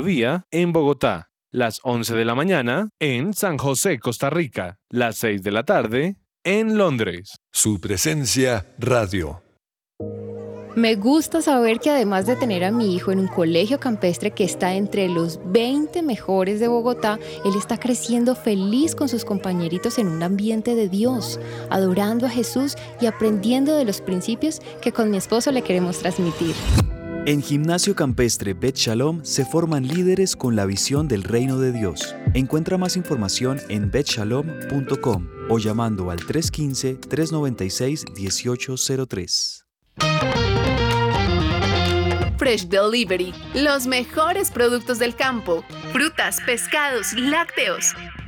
mediodía en Bogotá, las 11 de la mañana en San José, Costa Rica, las 6 de la tarde en Londres. Su presencia radio. Me gusta saber que además de tener a mi hijo en un colegio campestre que está entre los 20 mejores de Bogotá, él está creciendo feliz con sus compañeritos en un ambiente de Dios, adorando a Jesús y aprendiendo de los principios que con mi esposo le queremos transmitir. En Gimnasio Campestre Bet Shalom se forman líderes con la visión del reino de Dios. Encuentra más información en betshalom.com o llamando al 315-396-1803. Fresh Delivery, los mejores productos del campo, frutas, pescados, lácteos.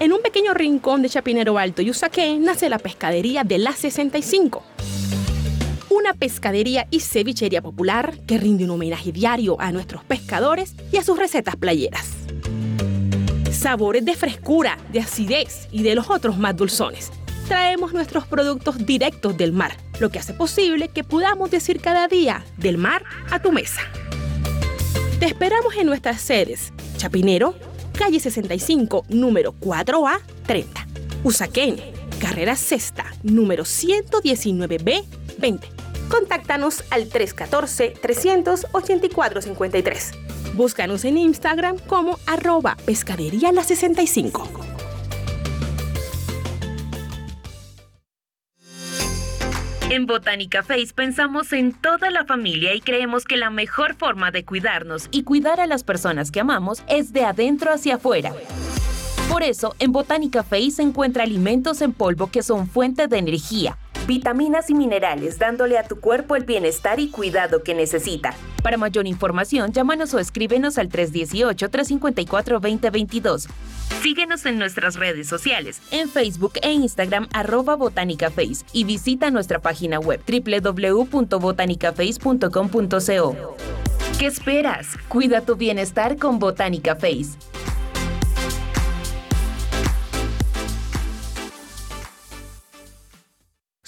En un pequeño rincón de Chapinero Alto y Usaquén nace la pescadería de la 65. Una pescadería y cevichería popular que rinde un homenaje diario a nuestros pescadores y a sus recetas playeras. Sabores de frescura, de acidez y de los otros más dulzones. Traemos nuestros productos directos del mar, lo que hace posible que podamos decir cada día del mar a tu mesa. Te esperamos en nuestras sedes, Chapinero, calle 65, número 4A 30. Usaquén, carrera sexta, número 119B 20. Contáctanos al 314-384-53. Búscanos en Instagram como arroba pescadería la 65. En Botánica Face pensamos en toda la familia y creemos que la mejor forma de cuidarnos y cuidar a las personas que amamos es de adentro hacia afuera. Por eso, en Botánica Face se encuentra alimentos en polvo que son fuente de energía, vitaminas y minerales, dándole a tu cuerpo el bienestar y cuidado que necesita. Para mayor información, llámanos o escríbenos al 318-354-2022. Síguenos en nuestras redes sociales, en Facebook e Instagram arroba botánicaface y visita nuestra página web www.botanicaface.com.co. ¿Qué esperas? Cuida tu bienestar con Botánica Face.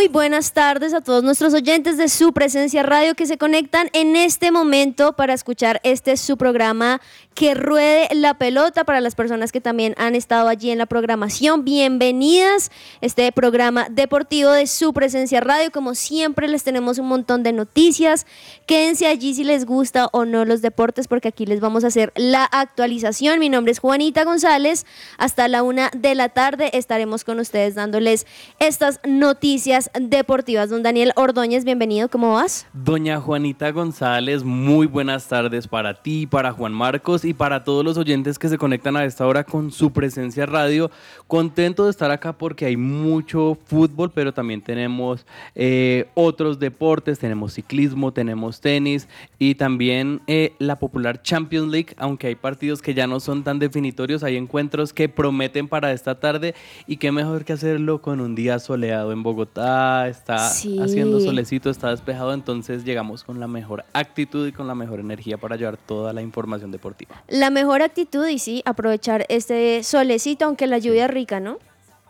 Muy, buenas tardes a todos nuestros oyentes de su presencia radio que se conectan en este momento para escuchar este su programa que ruede la pelota para las personas que también han estado allí en la programación. Bienvenidas este programa deportivo de su presencia radio. Como siempre les tenemos un montón de noticias. Quédense allí si les gusta o no los deportes porque aquí les vamos a hacer la actualización. Mi nombre es Juanita González. Hasta la una de la tarde estaremos con ustedes dándoles estas noticias deportivas. Don Daniel Ordóñez, bienvenido. ¿Cómo vas? Doña Juanita González, muy buenas tardes para ti, para Juan Marcos y para todos los oyentes que se conectan a esta hora con su presencia radio. Contento de estar acá porque hay mucho fútbol, pero también tenemos eh, otros deportes, tenemos ciclismo, tenemos tenis y también eh, la popular Champions League, aunque hay partidos que ya no son tan definitorios, hay encuentros que prometen para esta tarde y qué mejor que hacerlo con un día soleado en Bogotá, Está Sí. haciendo solecito, está despejado, entonces llegamos con la mejor actitud y con la mejor energía para llevar toda la información deportiva. La mejor actitud y sí, aprovechar este solecito, aunque la lluvia es rica, ¿no?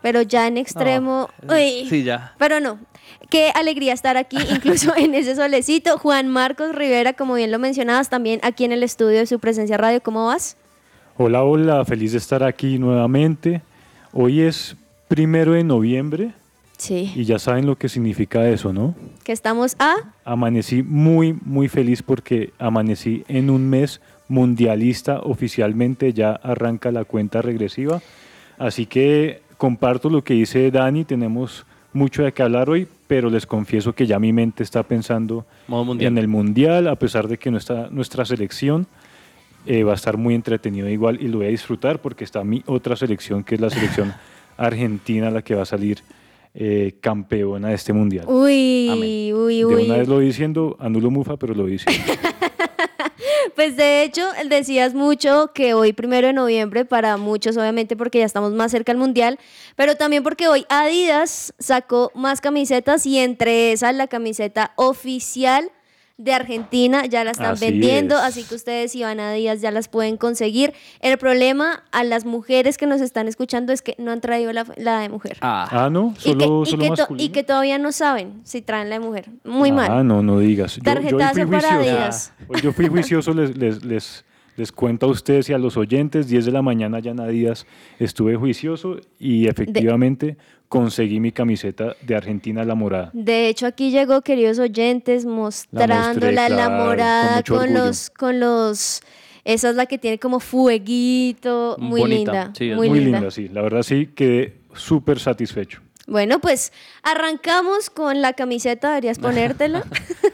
Pero ya en extremo... uy, Sí, ya. Pero no, qué alegría estar aquí, incluso en ese solecito. Juan Marcos Rivera, como bien lo mencionabas, también aquí en el estudio de su presencia radio, ¿cómo vas? Hola, hola, feliz de estar aquí nuevamente. Hoy es primero de noviembre Sí. y ya saben lo que significa eso, ¿no? Que estamos a... Amanecí muy, muy feliz porque amanecí en un mes mundialista oficialmente, ya arranca la cuenta regresiva. Así que comparto lo que dice Dani, tenemos mucho de qué hablar hoy, pero les confieso que ya mi mente está pensando en el mundial, a pesar de que no está nuestra selección. eh, va a estar muy entretenido igual y lo voy a disfrutar porque está mi otra selección, que es la selección argentina, la que va a salir eh, campeona de este mundial. Uy, uy, De uy. una vez lo voy diciendo, anulo mufa, pero lo diciendo. Pues de hecho, decías mucho que hoy, primero de noviembre, para muchos, obviamente, porque ya estamos más cerca del mundial, pero también porque hoy Adidas sacó más camisetas y entre esas la camiseta oficial de Argentina ya la están Así vendiendo, es. así que ustedes si van a Adidas ya las pueden conseguir. El problema a las mujeres que nos están escuchando es que no han traído la, la de mujer. Ah, no, Y solo, que, y que to- y que todavía no saben si traen la de mujer. Muy Ah, mal. no, no digas. Yo- Yo, Tarjetazo fui para. Hoy yo fui juicioso, les, les, les, les cuento a ustedes y a los oyentes, 10 de la mañana ya en Adidas estuve juicioso y efectivamente conseguí mi camiseta de Argentina la morada. De hecho, aquí llegó, queridos oyentes, mostrándola la, claro, con morada con, los, con los, esa es la que tiene como fueguito, muy linda, muy, linda. sí. La verdad sí, quedé súper satisfecho. Bueno, pues arrancamos con la camiseta, deberías ponértela,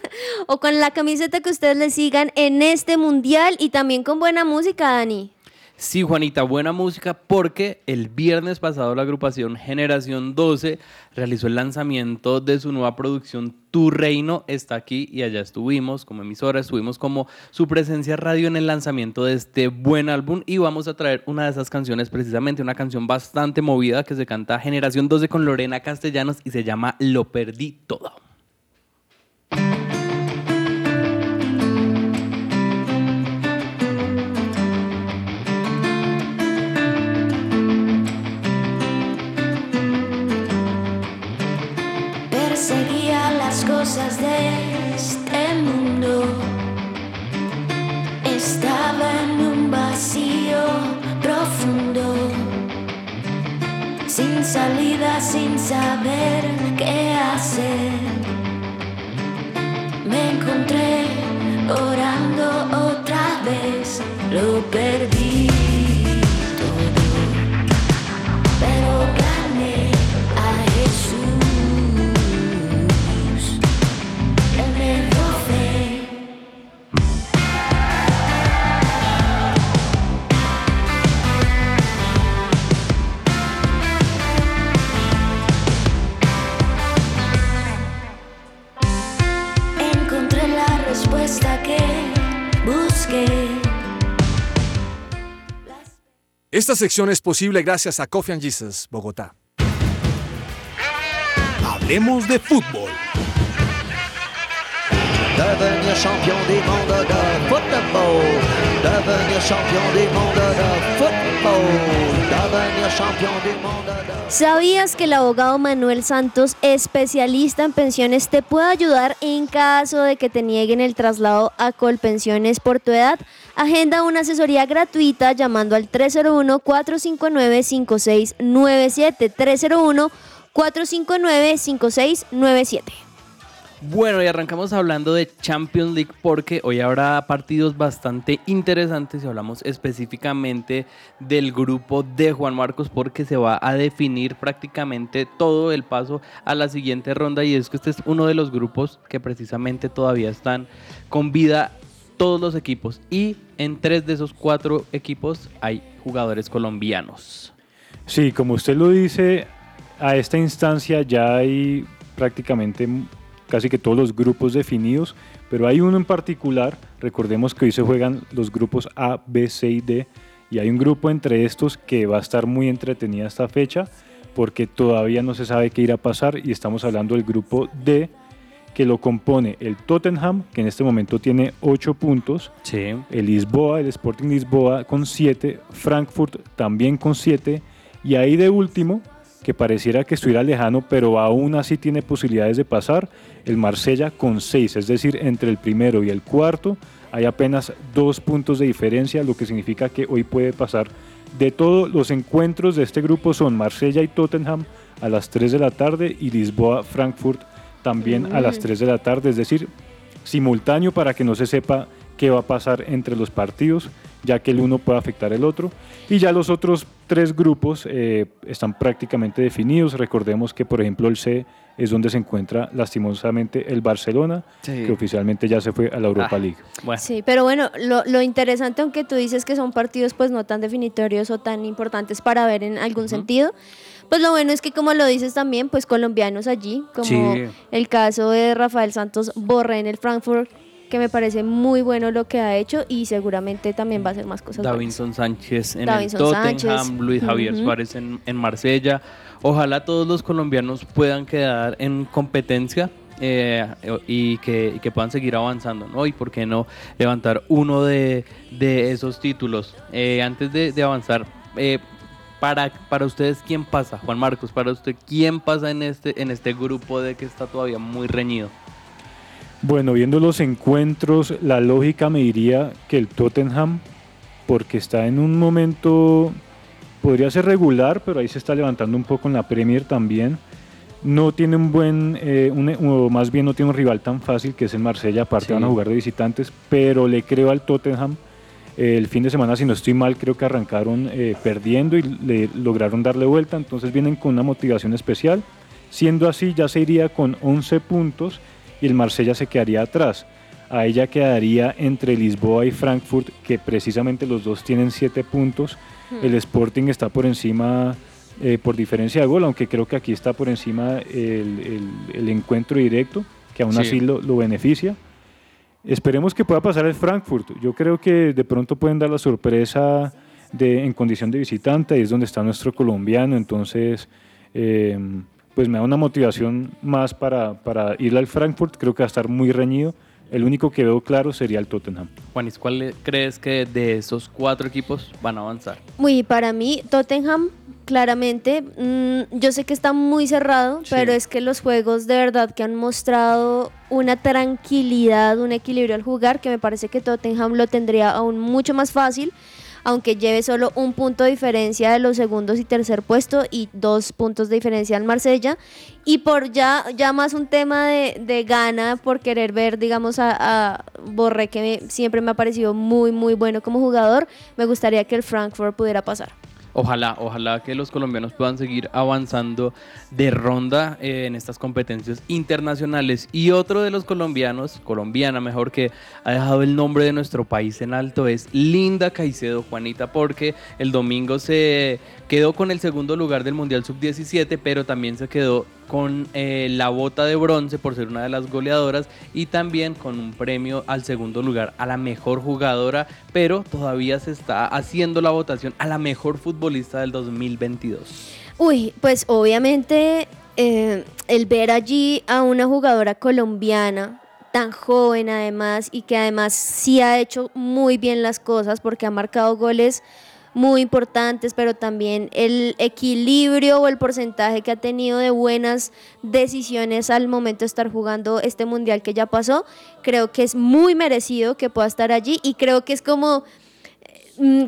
o con la camiseta que ustedes le sigan en este mundial y también con buena música, Dani. Sí, Juanita, buena música porque el viernes pasado la agrupación Generación 12 realizó el lanzamiento de su nueva producción Tu Reino está aquí y allá estuvimos como emisora, estuvimos como su presencia radio en el lanzamiento de este buen álbum y vamos a traer una de esas canciones precisamente, una canción bastante movida que se canta Generación 12 con Lorena Castellanos y se llama Lo perdí todo. Cosas de este mundo. Estaba en un vacío profundo. Sin salida, sin saber qué hacer. Me encontré orando otra vez. Lo perdí Esta sección es posible gracias a Coffee and Jesus, Bogotá. Hablemos de fútbol. Devenir champion du monde de football. Devenir champion du monde de football. Devenir champion du monde de ¿Sabías que el abogado Manuel Santos, especialista en pensiones, te puede ayudar en caso de que te nieguen el traslado a Colpensiones por tu edad? Agenda una asesoría gratuita llamando al 301-459-5697. 301-459-5697. Bueno, y arrancamos hablando de Champions League porque hoy habrá partidos bastante interesantes y hablamos específicamente del grupo de Juan Marcos porque se va a definir prácticamente todo el paso a la siguiente ronda y es que este es uno de los grupos que precisamente todavía están con vida todos los equipos y en tres de esos cuatro equipos hay jugadores colombianos. Sí, como usted lo dice, a esta instancia ya hay prácticamente casi que todos los grupos definidos, pero hay uno en particular, recordemos que hoy se juegan los grupos A, B, C y D, y hay un grupo entre estos que va a estar muy entretenida esta fecha, porque todavía no se sabe qué irá a pasar y estamos hablando del grupo D que lo compone el Tottenham, que en este momento tiene 8 puntos, el Lisboa, el Sporting Lisboa con 7, Frankfurt también con 7, y ahí de último, que pareciera que estuviera lejano, pero aún así tiene posibilidades de pasar, el Marsella con 6, es decir, entre el primero y el cuarto hay apenas dos puntos de diferencia, lo que significa que hoy puede pasar. De todos los encuentros de este grupo son Marsella y Tottenham a las 3 de la tarde y Lisboa-Frankfurt también a las 3 de la tarde, es decir, simultáneo para que no se sepa qué va a pasar entre los partidos, ya que el uno puede afectar el otro. Y ya los otros tres grupos eh, están prácticamente definidos. Recordemos que, por ejemplo, el C es donde se encuentra lastimosamente el Barcelona, que oficialmente ya se fue a la Europa Ah. League. Sí, pero bueno, lo, lo interesante, aunque tú dices que son partidos pues no tan definitorios o tan importantes para ver en algún sentido, pues lo bueno es que como lo dices también, pues colombianos allí, como Sí. el caso de Rafael Santos Borré en el Frankfurt, que me parece muy bueno lo que ha hecho y seguramente también va a hacer más cosas. buenas. Davinson Sánchez en Davinson el Tottenham, Sánchez. Luis Javier. Suárez en, en Marsella. Ojalá todos los colombianos puedan quedar en competencia eh, y, que, y que puedan seguir avanzando, ¿no? Y por qué no levantar uno de, de esos títulos. Eh, antes de, de avanzar, eh, para, para ustedes, ¿quién pasa? Juan Marcos, para usted, ¿quién pasa en este, en este grupo de que está todavía muy reñido? Bueno, viendo los encuentros, la lógica me diría que el Tottenham, porque está en un momento, podría ser regular, pero ahí se está levantando un poco en la Premier también. No tiene un buen, eh, un- o más bien no tiene un rival tan fácil que es el Marsella, aparte Sí. van a jugar de visitantes, pero le creo al Tottenham. Eh, el fin de semana, si no estoy mal, creo que arrancaron eh, perdiendo y le lograron darle vuelta, entonces vienen con una motivación especial. Siendo así, ya se iría con 11 puntos y el Marsella se quedaría atrás. A ella quedaría entre Lisboa y Frankfurt, que precisamente los dos tienen 7 puntos. Hmm. El Sporting está por encima eh, por diferencia de gol, aunque creo que aquí está por encima el, el- el encuentro directo, que aún Sí. así lo, lo beneficia. Esperemos que pueda pasar el Frankfurt. Yo creo que de pronto pueden dar la sorpresa de, en condición de visitante, ahí es donde está nuestro colombiano, entonces eh, pues me da una motivación más para, para ir al Frankfurt, creo que va a estar muy reñido. El único que veo claro sería el Tottenham. Juanis, ¿cuál crees que de esos cuatro equipos van a avanzar? Muy, para mí, Tottenham, claramente, mm, yo sé que está muy cerrado, Sí. pero es que los juegos de verdad que han mostrado una tranquilidad, un equilibrio al jugar, que me parece que Tottenham lo tendría aún mucho más fácil, aunque lleve solo un punto de diferencia de los segundos y tercer puesto y dos puntos de diferencia al Marsella. Y por ya, ya más un tema de, de gana, por querer ver, digamos, a, a Borré, que me- siempre me ha parecido muy, muy bueno como jugador, me gustaría que el Frankfurt pudiera pasar. Ojalá, ojalá que los colombianos puedan seguir avanzando de ronda eh, en estas competencias internacionales. Y otro de los colombianos, colombiana mejor, que ha dejado el nombre de nuestro país en alto es Linda Caicedo, Juanita, porque el domingo se quedó con el segundo lugar del Mundial Sub-17, pero también se quedó con eh, la bota de bronce por ser una de las goleadoras y también con un premio al segundo lugar a la mejor jugadora, pero todavía se está haciendo la votación a la mejor futbolista del 2022. Uy, pues obviamente eh, el ver allí a una jugadora colombiana tan joven además y que además sí ha hecho muy bien las cosas porque ha marcado goles muy importantes, pero también el equilibrio o el porcentaje que ha tenido de buenas decisiones al momento de estar jugando este mundial que ya pasó, creo que es muy merecido que pueda estar allí y creo que es como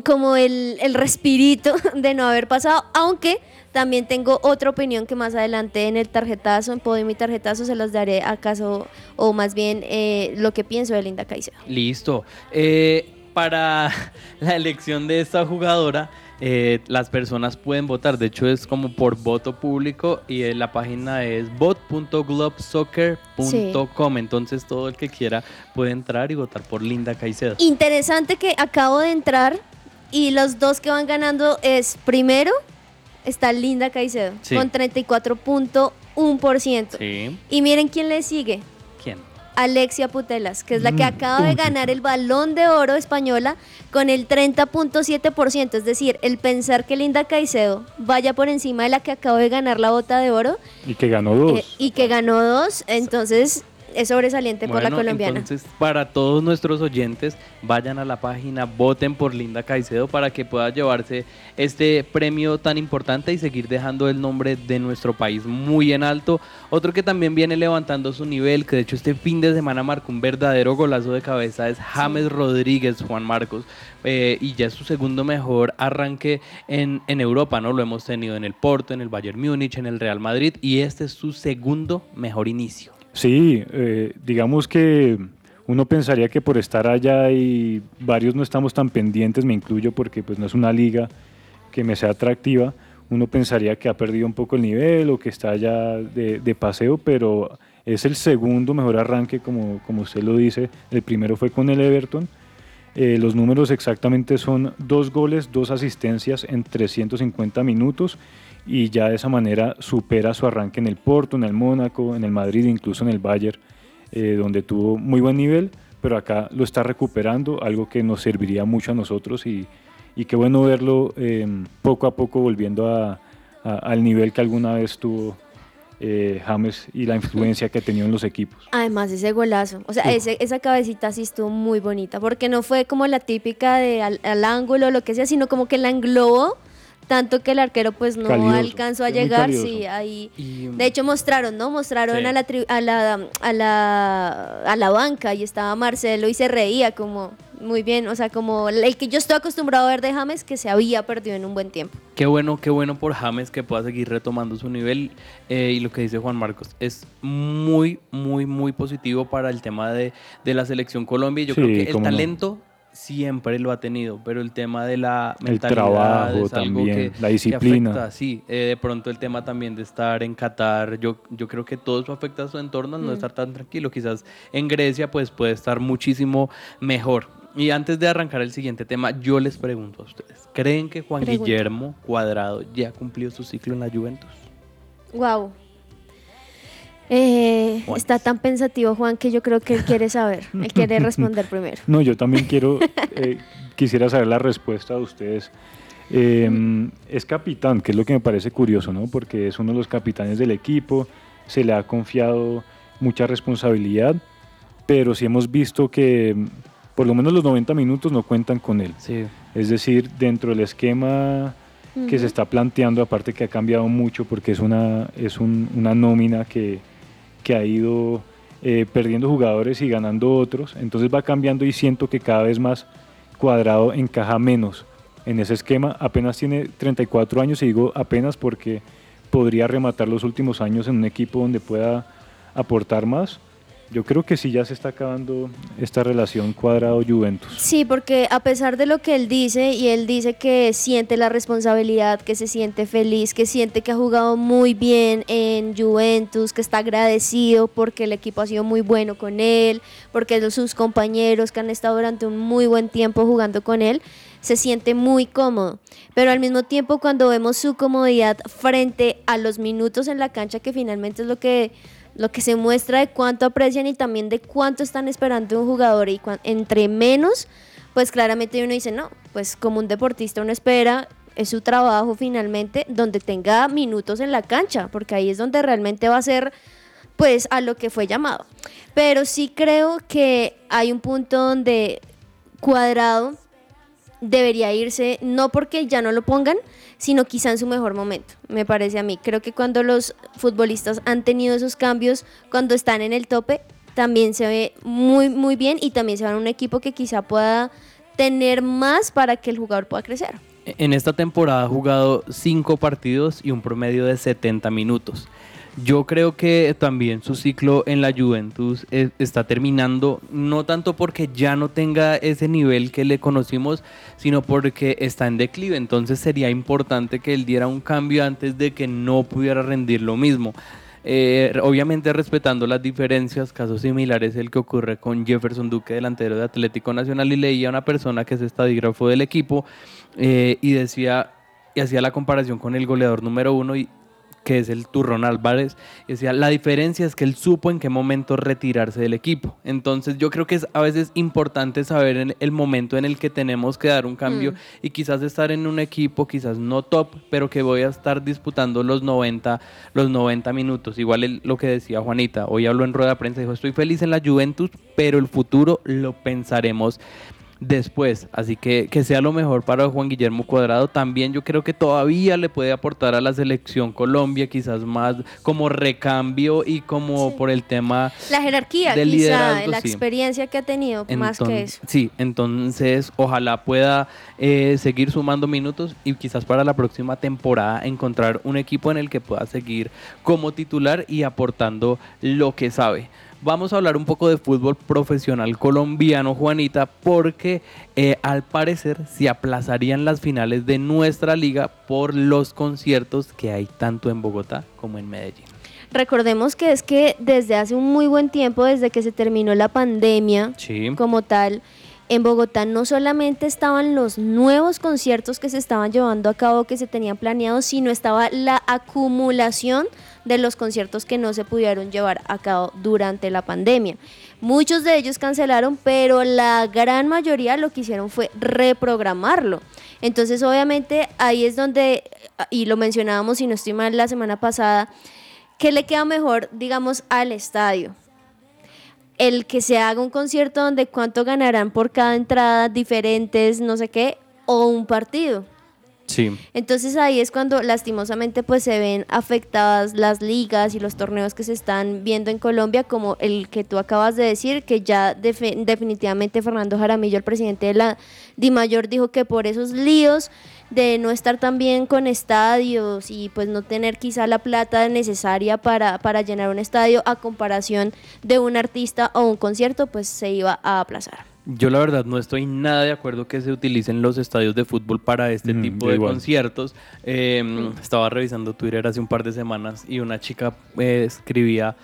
como el, el respirito de no haber pasado, aunque también tengo otra opinión que más adelante en el tarjetazo, en Podio y tarjetazo, se los daré acaso, o más bien eh, lo que pienso de Linda Caicedo. Listo. Eh, para la elección de esta jugadora, eh, las personas pueden votar. De hecho, es como por voto público y eh, la página es vote.globsoccer.com. Entonces, todo el que quiera puede entrar y votar por Linda Caicedo. Interesante que acabo de entrar y los dos que van ganando es primero está Linda Caicedo Sí. con 34.1%. Sí. Y miren quién le sigue. Alexia Putelas, que es la que acaba de ganar el balón de oro española con el 30.7%. Es decir, el pensar que Linda Caicedo vaya por encima de la que acaba de ganar la bota de oro Y que ganó dos. eh, y que ganó dos, entonces es sobresaliente por la Bueno, colombiana. Entonces, para todos nuestros oyentes, vayan a la página, voten por Linda Caicedo para que pueda llevarse este premio tan importante y seguir dejando el nombre de nuestro país muy en alto. Otro que también viene levantando su nivel, que de hecho este fin de semana marcó un verdadero golazo de cabeza, es James Rodríguez, Juan Marcos. eh, y ya es su segundo mejor arranque en, en Europa, ¿no? Lo hemos tenido en el Porto, en el Bayern Múnich, en el Real Madrid, y este es su segundo mejor inicio. Sí, eh, digamos que uno pensaría que por estar allá y varios no estamos tan pendientes, me incluyo porque pues no es una liga que me sea atractiva, uno pensaría que ha perdido un poco el nivel o que está de, de paseo, pero es el segundo mejor arranque como, como usted lo dice, el primero fue con el Everton, Eh, los números exactamente son dos goles, dos asistencias en 350 minutos y ya de esa manera supera su arranque en el Porto, en el Mónaco, en el Madrid, incluso en el Bayern, eh, donde tuvo muy buen nivel, pero acá lo está recuperando, algo que nos serviría mucho a nosotros y, y qué bueno verlo eh, poco a poco volviendo a- a- al nivel que alguna vez tuvo eh, James y la influencia que tenido en los equipos. Además, ese golazo, o sea, ese- esa cabecita sí estuvo muy bonita, porque no fue como la típica de al, al ángulo o lo que sea, sino como que la englobó tanto que el arquero pues no Calidoso, alcanzó a llegar, sí, ahí. Y- De hecho mostraron, ¿no? Mostraron Sí. a, la tri- a, la, a, la, a la banca y estaba Marcelo y se reía como muy bien, o sea, como el que yo estoy acostumbrado a ver de James que se había perdido en un buen tiempo. Qué bueno, qué bueno por James que pueda seguir retomando su nivel eh, y lo que dice Juan Marcos es muy, muy, muy positivo para el tema de, de la selección Colombia. y Yo Sí, creo que el no. Siempre lo ha tenido, pero el tema de la El mentalidad trabajo es algo también, que, la que disciplina. afecta, sí, eh, de pronto el tema también de estar en Qatar, yo, yo creo que todo eso afecta a su entorno, no Mm. estar tan tranquilo. Quizás en Grecia pues puede estar muchísimo mejor. Y antes de arrancar el siguiente tema, yo les pregunto a ustedes, ¿creen que Juan Pregunta. Guillermo Cuadrado ya cumplió su ciclo en la Juventus? Wow. Eh, está tan pensativo Juan que yo creo que él quiere saber, él quiere responder primero. No, yo también quiero, eh, quisiera saber la respuesta de ustedes. Eh, es capitán, que es lo que me parece curioso, ¿no? Porque es uno de los capitanes del equipo, se le ha confiado mucha responsabilidad, pero sí hemos visto que mm, por lo menos los 90 minutos no cuentan con él. Sí. Es decir, dentro del esquema que se está planteando, aparte que ha cambiado mucho porque es una, es un- una nómina que, que ha ido eh, perdiendo jugadores y ganando otros, entonces va cambiando y siento que cada vez más cuadrado encaja menos en ese esquema. Apenas tiene 34 años y digo apenas porque podría rematar los últimos años en un equipo donde pueda aportar más. Yo creo que sí ya se está acabando esta relación cuadrado-Juventus. Sí, porque a pesar de lo que él dice, y él dice que siente la responsabilidad, que se siente feliz, que siente que ha jugado muy bien en Juventus, que está agradecido porque el equipo ha sido muy bueno con él, porque sus compañeros que han estado durante un muy buen tiempo jugando con él, se siente muy cómodo. Pero al mismo tiempo cuando vemos su comodidad frente a los minutos en la cancha, que finalmente es lo que lo que se muestra de cuánto aprecian y también de cuánto están esperando un jugador y entre menos, pues claramente uno dice, no, pues como un deportista uno espera, es su trabajo finalmente, donde tenga minutos en la cancha, porque ahí es donde realmente va a ser pues a lo que fue llamado. Pero sí creo que hay un punto donde cuadrado debería irse, no porque ya no lo pongan, sino quizá en su mejor momento, me parece a mí. Creo que cuando los futbolistas han tenido esos cambios, cuando están en el tope, también se ve muy, muy bien y también se va a un equipo que quizá pueda tener más para que el jugador pueda crecer. En esta temporada ha jugado 5 partidos y un promedio de 70 minutos. Yo creo que también su ciclo en la Juventus está terminando, no tanto porque ya no tenga ese nivel que le conocimos, sino porque está en declive. Entonces sería importante que él diera un cambio antes de que no pudiera rendir lo mismo. Eh, obviamente respetando las diferencias, casos similares el que ocurre con Jefferson Duque, delantero de Atlético Nacional, y leía a una persona que es estadígrafo del equipo eh, y decía y hacía la comparación con el goleador número uno y que es el Turrón Álvarez, decía, la diferencia es que él supo en qué momento retirarse del equipo. Entonces yo creo que es a veces importante saber en el momento en el que tenemos que dar un cambio Mm. y quizás estar en un equipo, quizás no top, pero que voy a estar disputando los 90, los 90 minutos. Igual el- lo que decía Juanita, hoy habló en rueda de prensa, dijo, estoy feliz en la Juventus, pero el futuro lo pensaremos después. Así que que sea lo mejor para Juan Guillermo Cuadrado. También yo creo que todavía le puede aportar a la selección Colombia, quizás más como recambio y como por el tema La jerarquía, del quizá, liderazgo, la sí. experiencia que ha tenido, más que eso. Sí, entonces ojalá pueda eh, seguir sumando minutos y quizás para la próxima temporada encontrar un equipo en el que pueda seguir como titular y aportando lo que sabe. Vamos a hablar un poco de fútbol profesional colombiano, Juanita, porque eh, al parecer se aplazarían las finales de nuestra liga por los conciertos que hay tanto en Bogotá como en Medellín. Recordemos que es que desde hace un muy buen tiempo, desde que se terminó la pandemia Sí. como tal, en Bogotá no solamente estaban los nuevos conciertos que se estaban llevando a cabo, que se tenían planeados, sino estaba la acumulación de los conciertos que no se pudieron llevar a cabo durante la pandemia. Muchos de ellos cancelaron, pero la gran mayoría lo que hicieron fue reprogramarlo. Entonces, obviamente, ahí es donde, y lo mencionábamos, si no estoy mal, la semana pasada, ¿qué le queda mejor, digamos, al estadio? El que se haga un concierto donde cuánto ganarán por cada entrada, diferentes, no sé qué, o un partido. Sí. Entonces ahí es cuando lastimosamente pues se ven afectadas las ligas y los torneos que se están viendo en Colombia, como el que tú acabas de decir, que ya definitivamente Fernando Jaramillo, el presidente de la DIMAYOR, dijo que por esos líos de no estar tan bien con estadios y pues no tener quizá la plata necesaria para, para llenar un estadio a comparación de un artista o un concierto, pues se iba a aplazar. Yo la verdad no estoy nada de acuerdo que se utilicen los estadios de fútbol para este Mm, tipo de igual. conciertos. Eh, Estaba revisando Twitter hace un par de semanas y una chica eh, escribía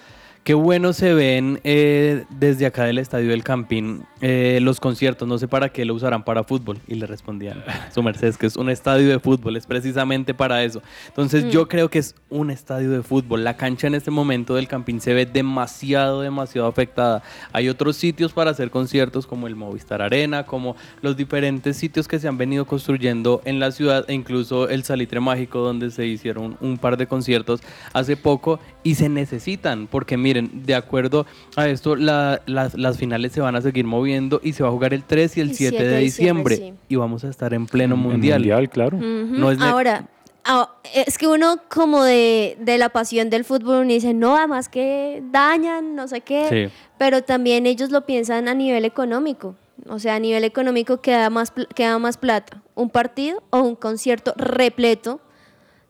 qué bueno se ven eh, desde acá del estadio del Campín eh, los conciertos, no sé para qué lo usarán para fútbol. Y le respondían, su merced, es que es un estadio de fútbol, es precisamente para eso. Entonces Mm. yo creo que es un estadio de fútbol. La cancha en este momento del Campín se ve demasiado, demasiado afectada. Hay otros sitios para hacer conciertos como el Movistar Arena, como los diferentes sitios que se han venido construyendo en la ciudad e incluso el Salitre Mágico donde se hicieron un par de conciertos hace poco y se necesitan porque miren, de acuerdo a esto la- las, las finales se van a seguir moviendo y se va a jugar el 3 y el El 7 7 de de diciembre, diciembre y vamos a estar en pleno En mundial. mundial, claro. No es Ahora, ah, es que uno como de, de la pasión del fútbol uno dice, no, además que dañan, no sé qué, Sí. pero también ellos lo piensan a nivel económico. O sea, a nivel económico queda más, queda más plata, un partido o un concierto repleto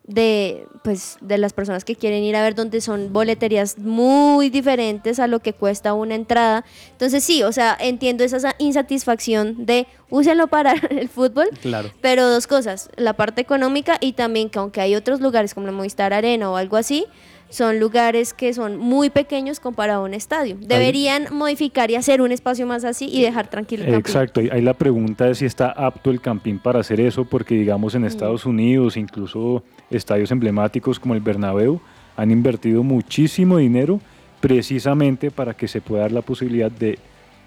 de, pues, de las personas que quieren ir a ver donde son boleterías muy diferentes a lo que cuesta una entrada. Entonces sí, o sea, entiendo esa sa- insatisfacción de úsenlo para el fútbol, Claro. pero dos cosas, la parte económica y también que aunque hay otros lugares como la Movistar Arena o algo así, son lugares que son muy pequeños comparado a un estadio. Deberían modificar y hacer un espacio más así y dejar tranquilo el. Exacto, ahí la pregunta es si está apto el Campín para hacer eso, porque digamos Mm. en Estados Unidos, incluso estadios emblemáticos como el Bernabéu, han invertido muchísimo dinero precisamente para que se pueda dar la posibilidad de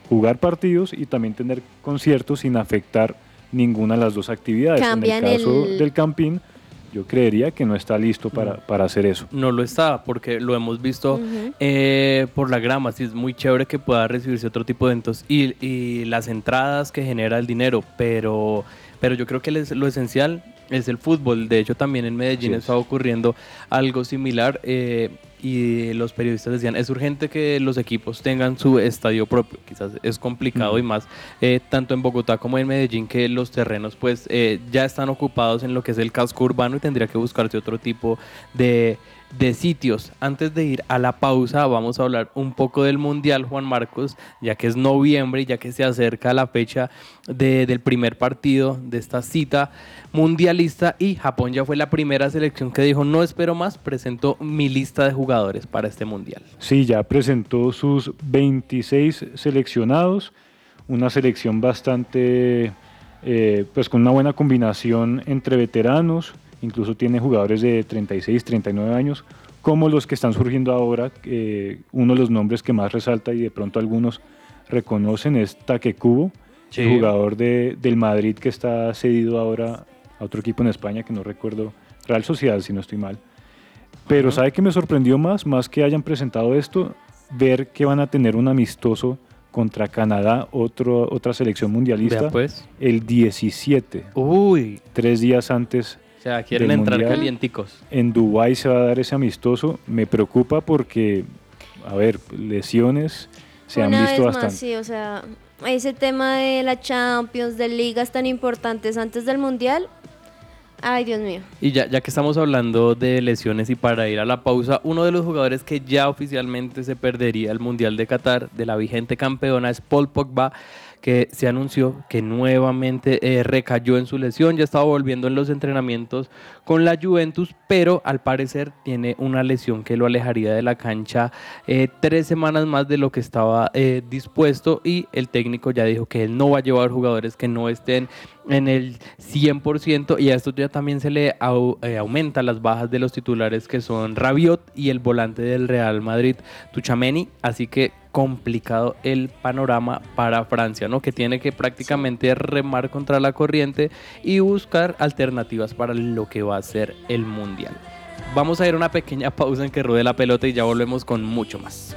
jugar partidos y también tener conciertos sin afectar ninguna de las dos actividades. Cambian en el caso el- del Campín, yo creería que no está listo para, Mm. para hacer eso. No lo está, porque lo hemos visto eh, por la grama. Sí, es muy chévere que pueda recibirse otro tipo de eventos y, y las entradas que genera el dinero, pero, pero yo creo que les- lo esencial es el fútbol. De hecho, también en Medellín es. está ocurriendo algo similar. eh, y los periodistas decían, es urgente que los equipos tengan su estadio propio. Quizás es complicado y más eh, tanto en Bogotá como en Medellín que los terrenos pues eh, ya están ocupados en lo que es el casco urbano y tendría que buscarse otro tipo de, de sitios. Antes de ir a la pausa vamos a hablar un poco del Mundial Juan Marcos, ya que es noviembre ya que se acerca la fecha de- del primer partido de esta cita mundialista y Japón ya fue la primera selección que dijo no espero más, presentó mi lista de jugadores para este Mundial. Sí, ya presentó sus 26 seleccionados, una selección bastante, eh, pues con una buena combinación entre veteranos incluso tiene jugadores de 36, 39 años, como los que están surgiendo ahora. eh, uno de los nombres que más resalta y de pronto algunos reconocen es Taque Cubo, Sí. el jugador de- del Madrid que está cedido ahora a otro equipo en España que no recuerdo, Real Sociedad si no estoy mal. Pero ¿sabe qué me sorprendió más? Más que hayan presentado esto, ver que van a tener un amistoso contra Canadá, otro, otra selección mundialista, pues. el 17. Uy. Tres días antes. O sea, quieren entrar Mundial. calienticos. En Dubái se va a dar ese amistoso. Me preocupa porque, a ver, lesiones se han Una visto vez bastante. más, sí, o sea, ese tema de la Champions, de ligas tan importantes antes del Mundial, ay Dios mío. Y ya, ya que estamos hablando de lesiones y para ir a la pausa, uno de los jugadores que ya oficialmente se perdería el Mundial de Qatar de la vigente campeona es Paul Pogba, que se anunció que nuevamente eh, recayó en su lesión, ya estaba volviendo en los entrenamientos con la Juventus, pero al parecer tiene una lesión que lo alejaría de la cancha eh, tres semanas más de lo que estaba eh, dispuesto. Y el técnico ya dijo que él no va a llevar jugadores que no estén en el 100% y a esto ya también se le au- eh, aumenta las bajas de los titulares que son Rabiot y el volante del Real Madrid, Tuchameni, así que complicado el panorama para Francia, ¿no? Que tiene que prácticamente remar contra la corriente y buscar alternativas para lo que va a ser el Mundial. Vamos a ir a una pequeña pausa en que ruede la pelota y ya volvemos con mucho más.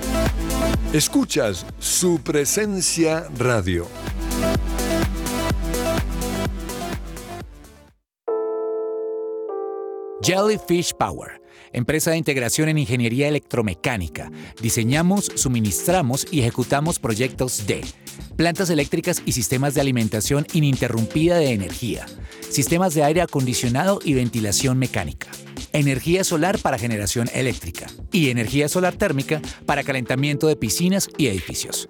Escuchas su presencia radio. Jellyfish Power, empresa de integración en ingeniería electromecánica. Diseñamos, suministramos y ejecutamos proyectos de plantas eléctricas y sistemas de alimentación ininterrumpida de energía, sistemas de aire acondicionado y ventilación mecánica, energía solar para generación eléctrica y energía solar térmica para calentamiento de piscinas y edificios.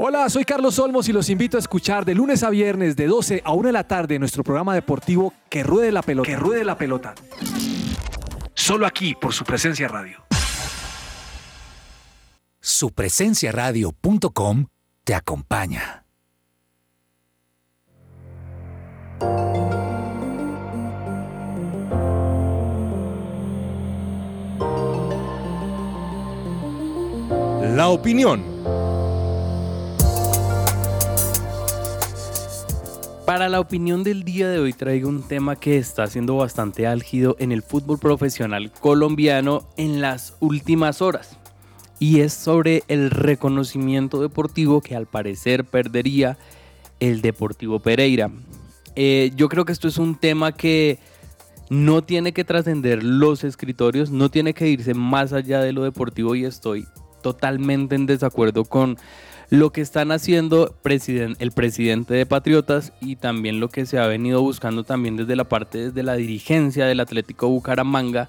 Hola, soy Carlos Olmos y los invito a escuchar de lunes a viernes de 12 a 1 de la tarde nuestro programa deportivo Que Ruede la Pelota. Que Ruede la Pelota. Solo aquí por su presencia radio. Supresenciaradio.com te acompaña. La opinión. Para la opinión del día de hoy traigo un tema que está siendo bastante álgido en el fútbol profesional colombiano en las últimas horas. Y es sobre el reconocimiento deportivo que al parecer perdería el Deportivo Pereira. Eh, yo creo que esto es un tema que no tiene que trascender los escritorios, no tiene que irse más allá de lo deportivo y estoy totalmente en desacuerdo con lo que están haciendo el presidente de Patriotas y también lo que se ha venido buscando también desde la parte desde la dirigencia del Atlético Bucaramanga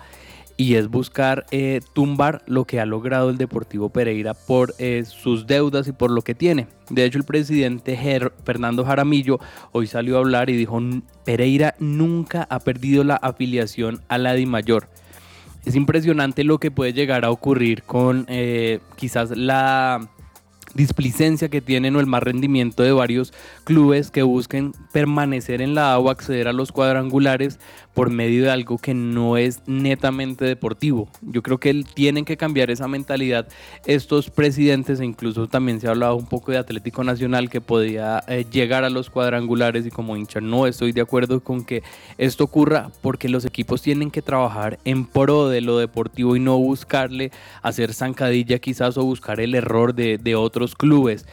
y es buscar eh, tumbar lo que ha logrado el Deportivo Pereira por eh, sus deudas y por lo que tiene. De hecho, el presidente Fernando Jaramillo hoy salió a hablar y dijo, Pereira nunca ha perdido la afiliación a la DIMAYOR. Es impresionante lo que puede llegar a ocurrir con eh, quizás la displicencia que tienen o el más rendimiento de varios clubes que busquen permanecer en la A o acceder a los cuadrangulares por medio de algo que no es netamente deportivo. Yo creo que tienen que cambiar esa mentalidad estos presidentes e incluso también se ha hablado un poco de Atlético Nacional que podía eh, llegar a los cuadrangulares y como hincha no estoy de acuerdo con que esto ocurra porque los equipos tienen que trabajar en pro de lo deportivo y no buscarle hacer zancadilla quizás o buscar el error de, de otros clubes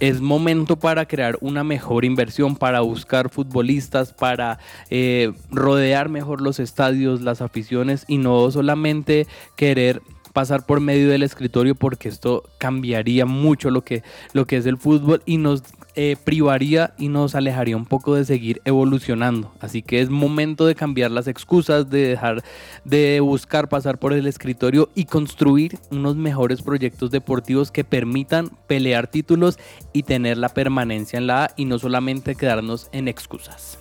es momento para crear una mejor inversión, para buscar futbolistas, para eh, rodear mejor los estadios, las aficiones y no solamente querer pasar por medio del escritorio porque esto cambiaría mucho lo que, lo que es el fútbol y nos eh, privaría y nos alejaría un poco de seguir evolucionando. Así que es momento de cambiar las excusas, de dejar de buscar pasar por el escritorio y construir unos mejores proyectos deportivos que permitan pelear títulos y tener la permanencia en la A y no solamente quedarnos en excusas.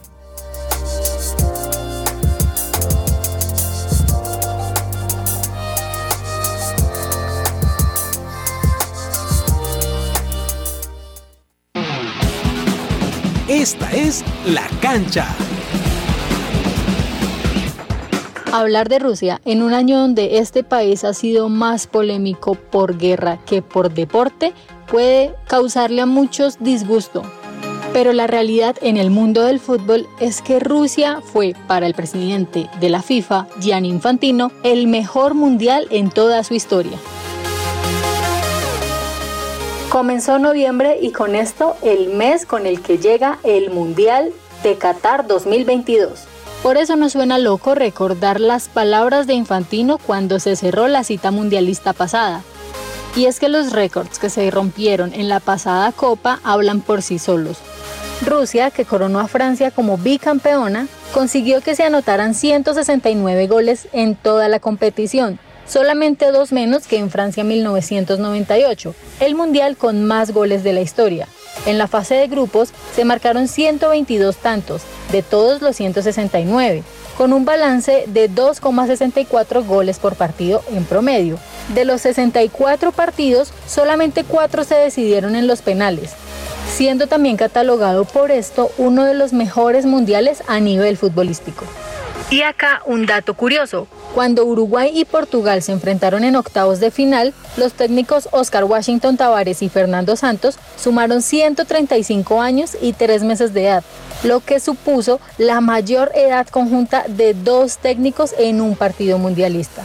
Esta es La Cancha. Hablar de Rusia en un año donde este país ha sido más polémico por guerra que por deporte puede causarle a muchos disgusto. Pero la realidad en el mundo del fútbol es que Rusia fue para el presidente de la FIFA, Gianni Infantino, el mejor mundial en toda su historia. Comenzó noviembre y con esto el mes con el que llega el Mundial de Qatar 2022. Por eso no suena loco recordar las palabras de Infantino cuando se cerró la cita mundialista pasada. Y es que los récords que se rompieron en la pasada Copa hablan por sí solos. Rusia, que coronó a Francia como bicampeona, consiguió que se anotaran 169 goles en toda la competición, solamente dos menos que en Francia 1998, el mundial con más goles de la historia. En la fase de grupos se marcaron 122 tantos, de todos los 169, con un balance de 2,64 goles por partido en promedio. De los 64 partidos, solamente 4 se decidieron en los penales, siendo también catalogado por esto uno de los mejores mundiales a nivel futbolístico. Y acá un dato curioso. Cuando Uruguay y Portugal se enfrentaron en octavos de final, los técnicos Oscar Washington Tavares y Fernando Santos sumaron 135 años y 3 meses de edad, lo que supuso la mayor edad conjunta de dos técnicos en un partido mundialista.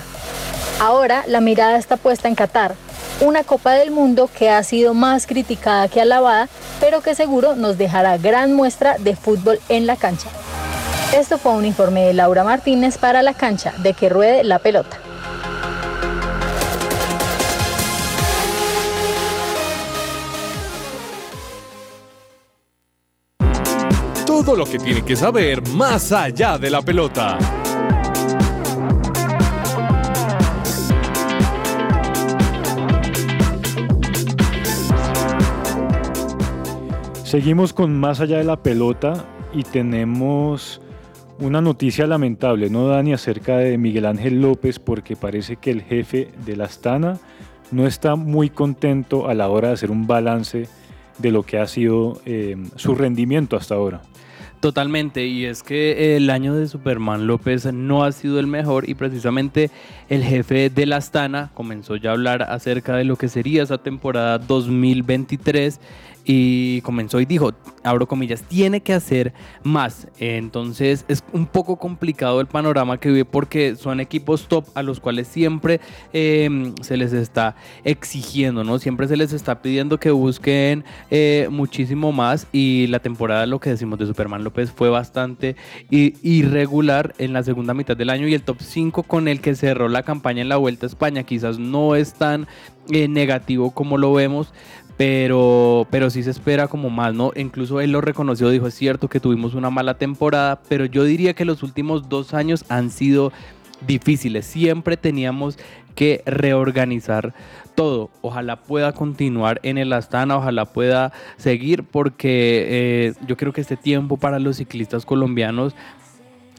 Ahora la mirada está puesta en Qatar, una Copa del Mundo que ha sido más criticada que alabada, pero que seguro nos dejará gran muestra de fútbol en la cancha. Esto fue un informe de Laura Martínez para la cancha de que ruede la pelota. Todo lo que tiene que saber más allá de la pelota. Seguimos con más allá de la pelota y tenemos una noticia lamentable, ¿no, Dani? Acerca de Miguel Ángel López, porque parece que el jefe de la Astana no está muy contento a la hora de hacer un balance de lo que ha sido eh, su rendimiento hasta ahora. Totalmente, y es que el año de Superman López no ha sido el mejor y precisamente el jefe de la Astana comenzó ya a hablar acerca de lo que sería esa temporada 2023 y comenzó y dijo, abro comillas, tiene que hacer más. Entonces es un poco complicado el panorama que vive porque son equipos top a los cuales siempre em, se les está exigiendo, ¿no? Siempre se les está pidiendo que busquen eh, muchísimo más y la temporada, lo que decimos de Superman López, fue bastante irregular en la segunda mitad del año y el top 5 con el que cerró la campaña en la Vuelta a España quizás no es tan eh, negativo como lo vemos, pero, pero sí se espera como más, ¿no? Incluso él lo reconoció, dijo, es cierto que tuvimos una mala temporada, pero yo diría que los últimos dos años han sido difíciles. Siempre teníamos que reorganizar todo. Ojalá pueda continuar en el Astana, ojalá pueda seguir, porque eh, yo creo que este tiempo para los ciclistas colombianos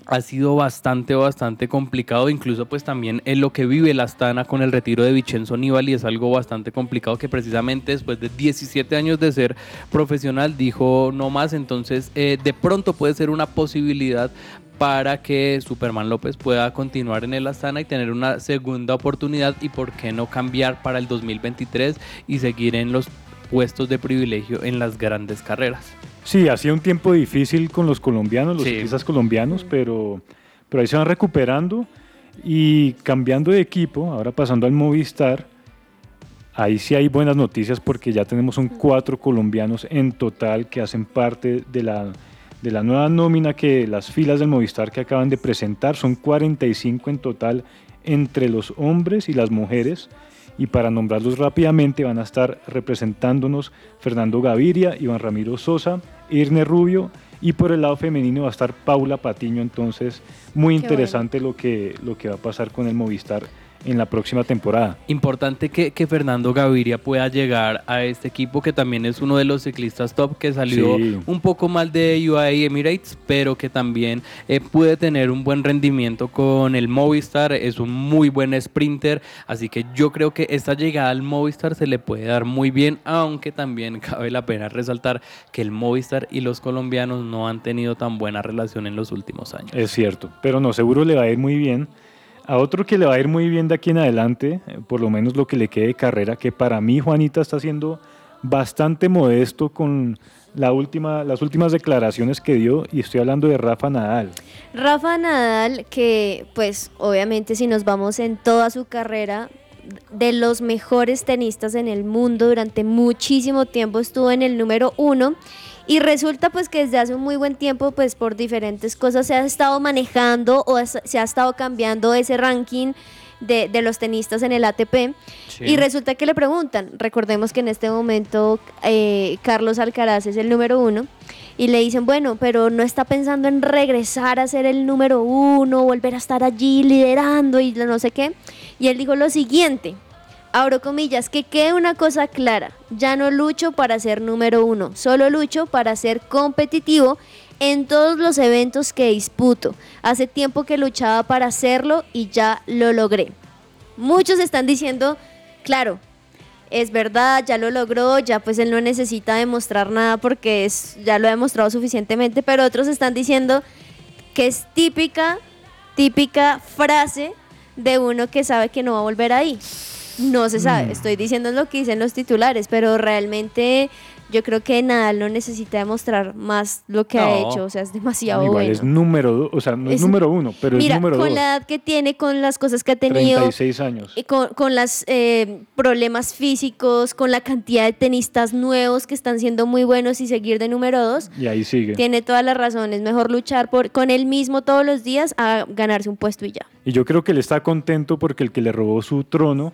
ha sido bastante, bastante complicado. Incluso pues también en lo que vive la Astana con el retiro de Vincenzo Nibali es algo bastante complicado que precisamente después de 17 años de ser profesional dijo no más. Entonces eh, de pronto puede ser una posibilidad para que Superman López pueda continuar en el Astana y tener una segunda oportunidad y por qué no cambiar para el 2023 y seguir en los puestos de privilegio en las grandes carreras. Sí, hacía un tiempo difícil con los colombianos, los Sí. ciclistas colombianos, pero, pero ahí se van recuperando y cambiando de equipo, ahora pasando al Movistar, ahí sí hay buenas noticias porque ya tenemos un cuatro colombianos en total que hacen parte de la, de la nueva nómina que las filas del Movistar que acaban de presentar, son 45 en total entre los hombres y las mujeres. Y para nombrarlos rápidamente van a estar representándonos Fernando Gaviria, Iván Ramiro Sosa, Irne Rubio y por el lado femenino va a estar Paula Patiño. Entonces, muy Qué interesante lo, que, lo que va a pasar con el Movistar en la próxima temporada. Importante que, que Fernando Gaviria pueda llegar a este equipo que también es uno de los ciclistas top que salió Sí. un poco mal de UAE Emirates, pero que también eh, puede tener un buen rendimiento con el Movistar, es un muy buen sprinter, así que yo creo que esta llegada al Movistar se le puede dar muy bien, aunque también cabe la pena resaltar que el Movistar y los colombianos no han tenido tan buena relación en los últimos años. Es cierto, pero no, seguro le va a ir muy bien. A otro que le va a ir muy bien de aquí en adelante, eh, por lo menos lo que le quede de carrera, que para mí Juanita está siendo bastante modesto con la última, las últimas declaraciones que dio, y estoy hablando de Rafa Nadal. Rafa Nadal, que pues obviamente si nos vamos en toda su carrera, de los mejores tenistas en el mundo durante muchísimo tiempo estuvo en el número uno y resulta pues que desde hace un muy buen tiempo pues por diferentes cosas se ha estado manejando o se ha estado cambiando ese ranking de, de los tenistas en el ATP Sí. y resulta que le preguntan, recordemos que en este momento eh, Carlos Alcaraz es el número uno y le dicen, bueno, pero no está pensando en regresar a ser el número uno, volver a estar allí liderando y no sé qué. Y él dijo lo siguiente, abro comillas, que quede una cosa clara, ya no lucho para ser número uno, solo lucho para ser competitivo en todos los eventos que disputo. Hace tiempo que luchaba para hacerlo y ya lo logré. Muchos están diciendo, claro, es verdad, ya lo logró, ya pues él no necesita demostrar nada porque es, ya lo ha demostrado suficientemente, pero otros están diciendo que es típica, típica frase de uno que sabe que no va a volver ahí. No se sabe, Mm. estoy diciendo lo que dicen los titulares, pero realmente yo creo que Nadal no necesita demostrar más lo que ha hecho, o sea, es demasiado Igual bueno. es número dos, o sea, no es, Es- número uno, pero Mira, es número con dos. la edad que tiene, con las cosas que ha tenido, 36 años. y con, con los problemas físicos, con la cantidad de tenistas nuevos que están siendo muy buenos y seguir de número dos, Y ahí sigue. tiene todas las razones. Mejor luchar por, con él mismo todos los días a ganarse un puesto y ya. Y yo creo que él está contento porque el que le robó su trono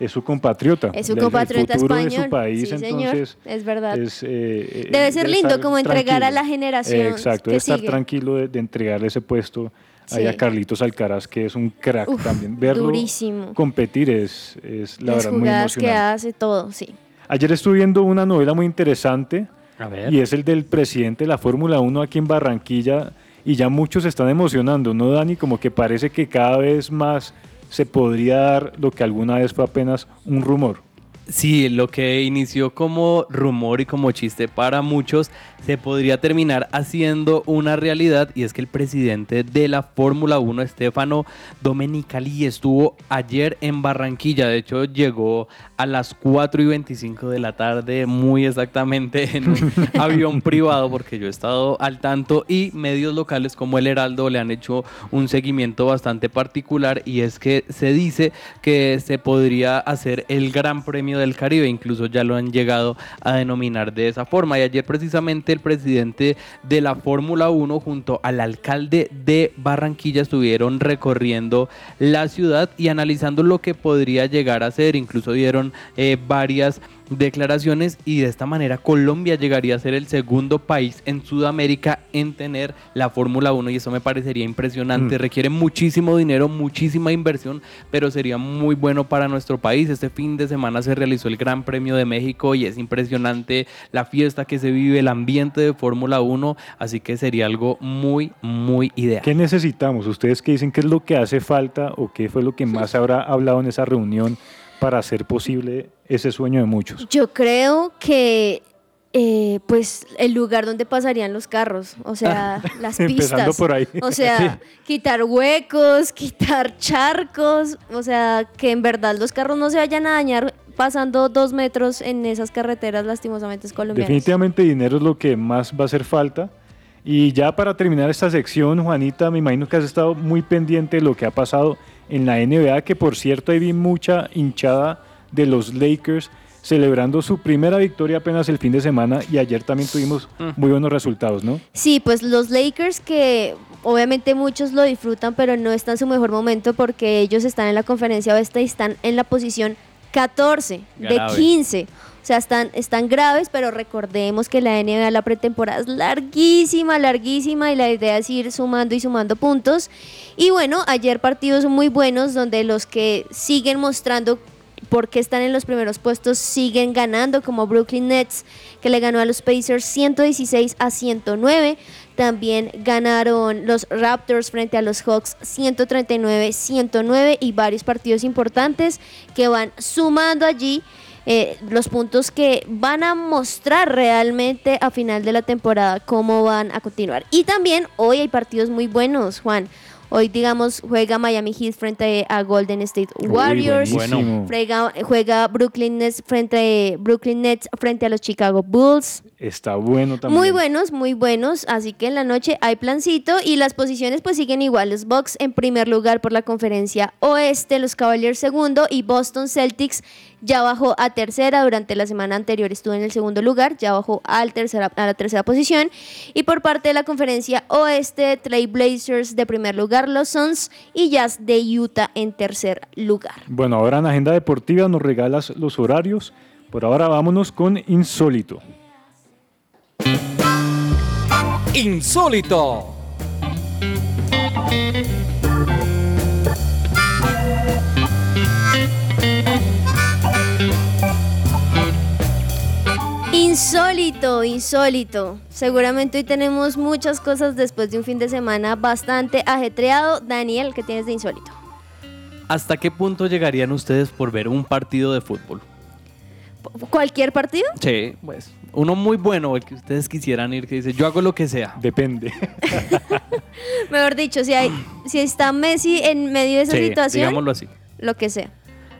es su compatriota. Es su el- el compatriota futuro de español. su país, sí, señor, entonces es verdad. es, eh, Debe ser lindo como entregar a la generación Exacto, que debe estar sigue. tranquilo de, de entregarle ese puesto ahí Sí. a Carlitos Alcaraz, que es un crack Uf, también. Verlo durísimo. competir es, es la Las verdad muy jugadas que emocionante. hace, todo, sí. Ayer estuve viendo una novela muy interesante A ver. y es el del presidente de la Fórmula 1 aquí en Barranquilla y ya muchos se están emocionando, ¿no, Dani? Como que parece que cada vez más se podría dar lo que alguna vez fue apenas un rumor. Sí, lo que inició como rumor y como chiste para muchos se podría terminar haciendo una realidad y es que el presidente de la Fórmula 1, Stefano Domenicali, estuvo ayer en Barranquilla. De hecho, llegó a las 4 y 25 de la tarde, muy exactamente en un avión privado, porque yo he estado al tanto y medios locales como El Heraldo le han hecho un seguimiento bastante particular y es que se dice que se podría hacer el Gran Premio del Caribe, incluso ya lo han llegado a denominar de esa forma. Y ayer precisamente el presidente de la Fórmula 1 junto al alcalde de Barranquilla estuvieron recorriendo la ciudad y analizando lo que podría llegar a ser, incluso dieron eh, varias declaraciones y de esta manera Colombia llegaría a ser el segundo país en Sudamérica en tener la Fórmula 1 y eso me parecería impresionante. Mm. Requiere muchísimo dinero, muchísima inversión, pero sería muy bueno para nuestro país. Este fin de semana se realizó el Gran Premio de México y es impresionante la fiesta que se vive, el ambiente de Fórmula 1, así que sería algo muy, muy ideal. ¿Qué necesitamos? ¿Ustedes qué dicen? ¿Qué es lo que hace falta o qué fue lo que más habrá hablado en esa reunión para hacer posible ese sueño de muchos? Yo creo que eh, pues el lugar donde pasarían los carros, o sea, las Empezando pistas. por ahí. O sea, quitar huecos, quitar charcos, o sea, que en verdad los carros no se vayan a dañar pasando dos metros en esas carreteras lastimosamente colombianas. Definitivamente dinero es lo que más va a hacer falta. Y ya para terminar esta sección, Juanita, me imagino que has estado muy pendiente de lo que ha pasado en la NBA, que por cierto ahí vi mucha hinchada de los Lakers celebrando su primera victoria apenas el fin de semana y ayer también tuvimos muy buenos resultados, ¿no? Sí, pues los Lakers que obviamente muchos lo disfrutan, pero no están en su mejor momento porque ellos están en la conferencia oeste y están en la posición 14 de Grave. 15. O sea, están, están graves, pero recordemos que la NBA, la pretemporada es larguísima, larguísima y la idea es ir sumando y sumando puntos. Y bueno, ayer partidos muy buenos donde los que siguen mostrando por qué están en los primeros puestos siguen ganando, como Brooklyn Nets, que le ganó a los Pacers 116 a 109. También ganaron los Raptors frente a los Hawks 139-109 y varios partidos importantes que van sumando allí eh, los puntos que van a mostrar realmente a final de la temporada cómo van a continuar. Y también hoy hay partidos muy buenos, Juan. Hoy, digamos, juega Miami Heat frente a Golden State Warriors. buenísimo. Juega, juega Brooklyn Nets frente Brooklyn Nets frente a los Chicago Bulls. Está bueno también. Muy buenos, muy buenos. Así que en la noche hay plancito y las posiciones pues siguen igual. Los Bucks en primer lugar por la conferencia oeste, los Cavaliers segundo y Boston Celtics ya bajó a tercera. Durante la semana anterior estuvo en el segundo lugar, ya bajó al tercera, a la tercera posición. Y por parte de la conferencia oeste, Trail Blazers de primer lugar, los Suns y Jazz de Utah en tercer lugar. Bueno, ahora en Agenda Deportiva nos regalas los horarios. Por ahora vámonos con Insólito. Insólito. Insólito, insólito. Seguramente hoy tenemos muchas cosas después de un fin de semana bastante ajetreado. Daniel, ¿qué tienes de insólito? ¿Hasta qué punto llegarían ustedes por ver un partido de fútbol? ¿Cualquier partido? Sí, pues uno muy bueno, el que ustedes quisieran ir, que dice, yo hago lo que sea. Depende. Mejor dicho, si, hay, si está Messi en medio de esa Sí, situación, digámoslo así. lo que sea.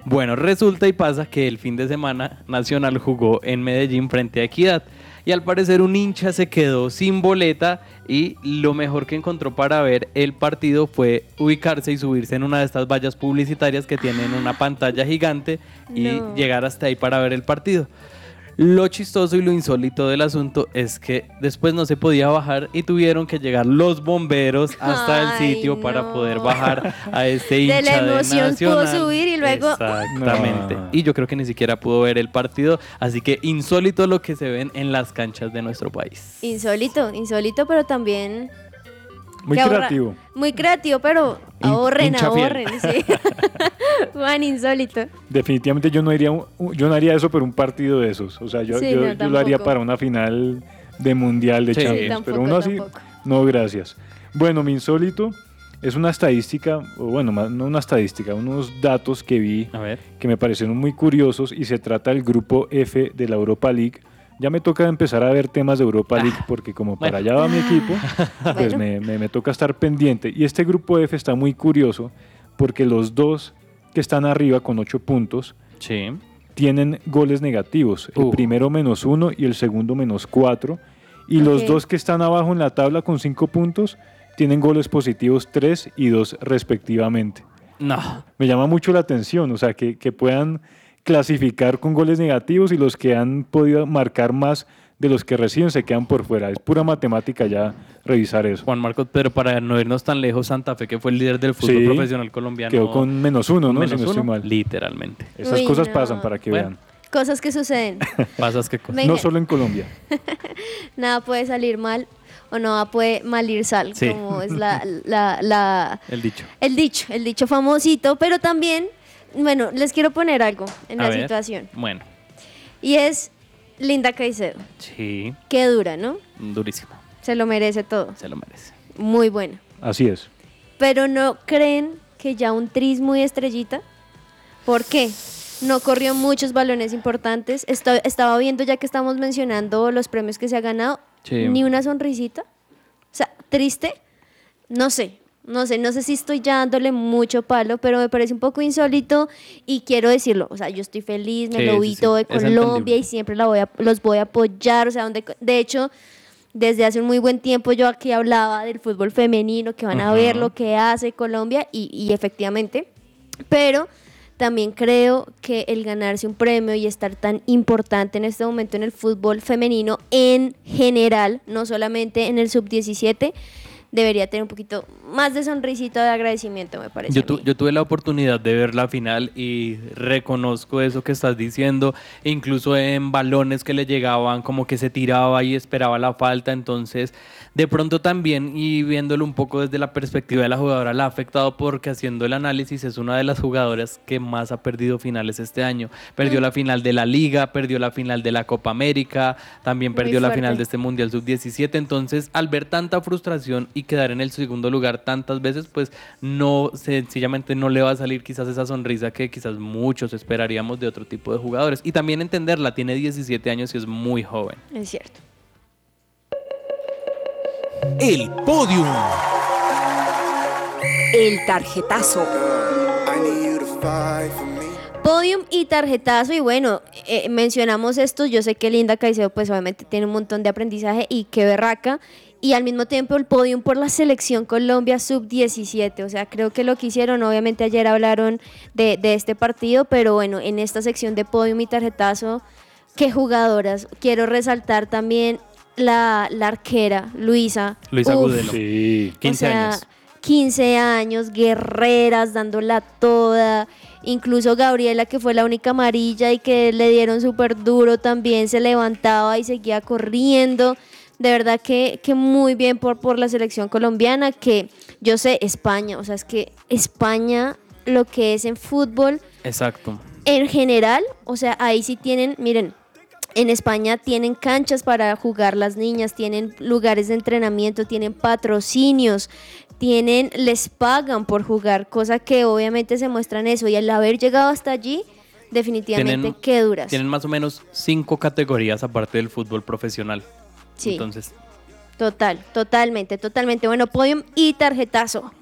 Bueno, resulta y pasa que el fin de semana Nacional jugó en Medellín frente a Equidad y al parecer un hincha se quedó sin boleta y lo mejor que encontró para ver el partido fue ubicarse y subirse en una de estas vallas publicitarias que tienen una pantalla gigante y No. llegar hasta ahí para ver el partido. Lo chistoso y lo insólito del asunto es que después no se podía bajar y tuvieron que llegar los bomberos hasta el sitio para no. poder bajar a este hincha De la emoción pudo subir y luego- Exactamente. No. Y yo creo que ni siquiera pudo ver el partido, así que insólito lo que se ven en las canchas de nuestro país. Insólito, insólito, pero también Muy que ahorra- creativo. Muy creativo, pero ahorren, fiel. ahorren, sí. Juan, insólito. Definitivamente yo no, iría, un- yo no haría eso por un partido de esos. O sea, yo, Sí, yo- no, yo lo haría para una final de Mundial de Sí. Champions. Tampoco, pero uno así, tampoco. no, gracias. Bueno, mi insólito es una estadística, o bueno, más- no una estadística, unos datos que vi A ver. que me parecieron muy curiosos y se trata del grupo F de la Europa League. Ya me toca empezar a ver temas de Europa League porque como para bueno. allá va mi equipo, pues Bueno. me, me- me toca estar pendiente. Y este grupo F está muy curioso porque los dos que están arriba con ocho puntos Sí. tienen goles negativos. El Uh. primero menos uno y el segundo menos cuatro. Y los Ok. dos que están abajo en la tabla con cinco puntos tienen goles positivos tres y dos respectivamente. No. Me llama mucho la atención, o sea, que, que puedan clasificar con goles negativos y los que han podido marcar más de los que reciben se quedan por fuera. Es pura matemática ya revisar eso. Juan Marcos, pero para no irnos tan lejos, Santa Fe, que fue el líder del fútbol Sí, profesional colombiano. Quedó con menos uno, con ¿no? menos si no estoy uno, mal. Literalmente. Esas Uy, cosas no. pasan para que Bueno. vean. Cosas que suceden. Pasas cosas. Venga. No solo en Colombia. Nada puede salir mal o nada puede mal ir sal, Sí. como es la, la, la- El dicho. el dicho, el dicho famosito, pero también, bueno, les quiero poner algo en A la ver. situación. Bueno, Y es Linda Caicedo. sí, Qué dura, ¿no? durísimo. Se lo merece todo. Se lo merece. Muy buena. Así es. Pero no creen que ya un tris muy estrellita. ¿Por qué? No corrió muchos balones importantes. Esto- estaba viendo ya que estamos mencionando los premios que se ha ganado. Sí. Ni una sonrisita. O sea, triste. No sé. No sé, no sé si estoy ya dándole mucho palo, pero me parece un poco insólito y quiero decirlo. O sea, yo estoy feliz, me Sí, lo vi sí, todo de Colombia y siempre la voy a, los voy a apoyar. O sea, donde, de hecho, desde hace un muy buen tiempo yo aquí hablaba del fútbol femenino, que van a ver lo que hace Colombia y, y efectivamente, pero también creo que el ganarse un premio y estar tan importante en este momento en el fútbol femenino en general, no solamente en el sub-17, debería tener un poquito más de sonrisita de agradecimiento, me parece. Yo, tu- yo tuve la oportunidad de ver la final y reconozco eso que estás diciendo, e incluso en balones que le llegaban, como que se tiraba y esperaba la falta, entonces de pronto también y viéndolo un poco desde la perspectiva de la jugadora la ha afectado porque haciendo el análisis es una de las jugadoras que más ha perdido finales este año. Perdió la final de la liga, perdió la final de la Copa América, también perdió la final de este Mundial Sub-17. Entonces, al ver tanta frustración y quedar en el segundo lugar tantas veces, pues no, sencillamente no le va a salir quizás esa sonrisa que quizás muchos esperaríamos de otro tipo de jugadores. Y también entenderla, tiene 17 años y es muy joven. Es cierto. El podium. El tarjetazo. Podium y tarjetazo y bueno, eh, mencionamos esto, yo sé que Linda Caicedo pues obviamente tiene un montón de aprendizaje y qué berraca y al mismo tiempo el podium por la selección Colombia sub-17, o sea, creo que lo que hicieron, obviamente ayer hablaron de, de este partido, pero bueno, en esta sección de podium y tarjetazo, qué jugadoras, quiero resaltar también la, la arquera, Luisa. Luisa Uf, Gudelo. Sí. 15 o sea, años. 15 años, guerreras, dándola toda. Incluso Gabriela, que fue la única amarilla y que le dieron súper duro, también se levantaba y seguía corriendo. De verdad que, que muy bien por, por la selección colombiana, que yo sé, España, o sea, es que España, lo que es en fútbol, Exacto. en general, o sea, ahí sí tienen, miren, en España tienen canchas para jugar las niñas, tienen lugares de entrenamiento, tienen patrocinios, tienen, les pagan por jugar, cosa que obviamente se muestran eso. Y al haber llegado hasta allí, definitivamente Tienen- qué duras. Tienen más o menos cinco categorías aparte del fútbol profesional. Sí. Entonces, Total, totalmente, totalmente. Bueno, podium y tarjetazo.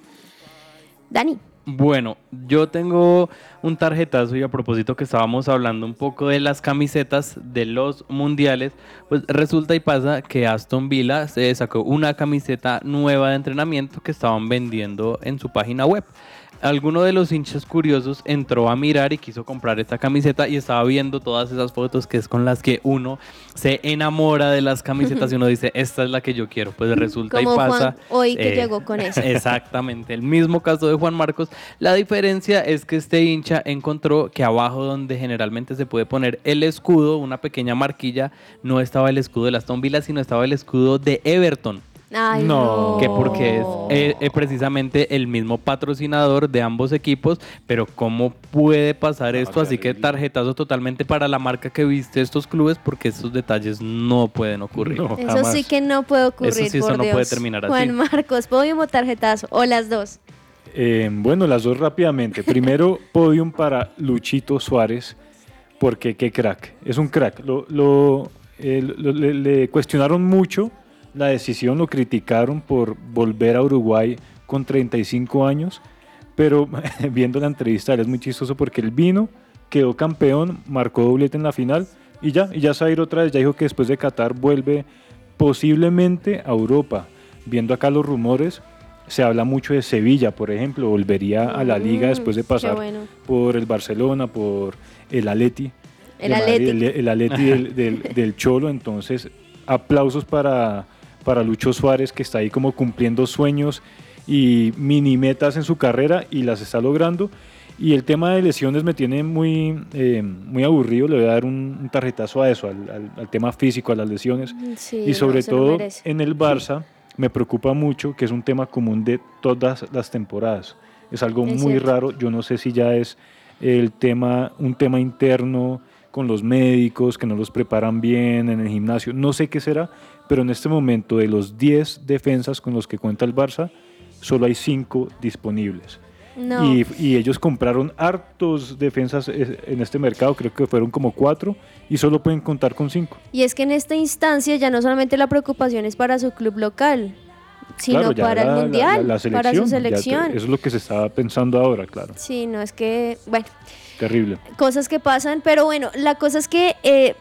Dani. Bueno, yo tengo un tarjetazo y a propósito que estábamos hablando un poco de las camisetas de los mundiales, pues resulta y pasa que Aston Villa se sacó una camiseta nueva de entrenamiento que estaban vendiendo en su página web. Alguno de los hinchas curiosos entró a mirar y quiso comprar esta camiseta y estaba viendo todas esas fotos que es con las que uno se enamora de las camisetas y uno dice, esta es la que yo quiero. Pues resulta Como y pasa. Juan hoy que eh, llegó con eso. Exactamente, el mismo caso de Juan Marcos. La diferencia es que este hincha encontró que abajo donde generalmente se puede poner el escudo, una pequeña marquilla, no estaba el escudo de la Aston Villa, sino estaba el escudo de Everton. Ay, no. Que porque es eh, eh, precisamente el mismo patrocinador de ambos equipos, pero ¿cómo puede pasar esto? Así que tarjetazo totalmente para la marca que viste estos clubes, porque estos detalles no pueden ocurrir. Eso sí que no puede ocurrir, Eso sí, eso por no Dios. puede terminar así. Juan Marcos, podium o tarjetazo, o las dos. Eh, bueno, las dos rápidamente. Primero, podium para Luchito Suárez, porque qué crack. Es un crack. Lo, lo- eh, lo- le, le cuestionaron mucho la decisión, lo criticaron por volver a Uruguay con 35 años, pero viendo la entrevista él es muy chistoso porque él vino, quedó campeón, marcó doblete en la final y ya, y ya se va a ir otra vez. Ya dijo que después de Qatar vuelve posiblemente a Europa. Viendo acá los rumores, se habla mucho de Sevilla, por ejemplo, volvería a la liga Mm, después de pasar bueno. por el Barcelona, por el Atleti. El Madrid, Atleti. el, el Atleti del, del- del Cholo, entonces aplausos para, para Lucho Suárez que está ahí como cumpliendo sueños y mini metas en su carrera y las está logrando. Y el tema de lesiones me tiene muy, eh, muy aburrido. Le voy a dar un, un tarjetazo a eso, al, al- al tema físico, a las lesiones. Sí, y sobre todo en el Barça me preocupa mucho que es un tema común de todas las temporadas. Es algo Es muy cierto. raro. Yo no sé si ya es el tema, un tema interno con los médicos que no los preparan bien en el gimnasio. No sé qué será, pero en este momento de los 10 defensas con los que cuenta el Barça, solo hay 5 disponibles. No. Y, y ellos compraron hartos defensas eh, en este mercado, creo que fueron como 4 y solo pueden contar con 5. Y es que en esta instancia ya no solamente la preocupación es para su club local, sino Claro, para la- el mundial, la- la para su selección, ya te- selección. eso es lo que se estaba pensando ahora, claro. Sí, no es que, bueno, Terrible. cosas que pasan, pero bueno, la cosa es que eh,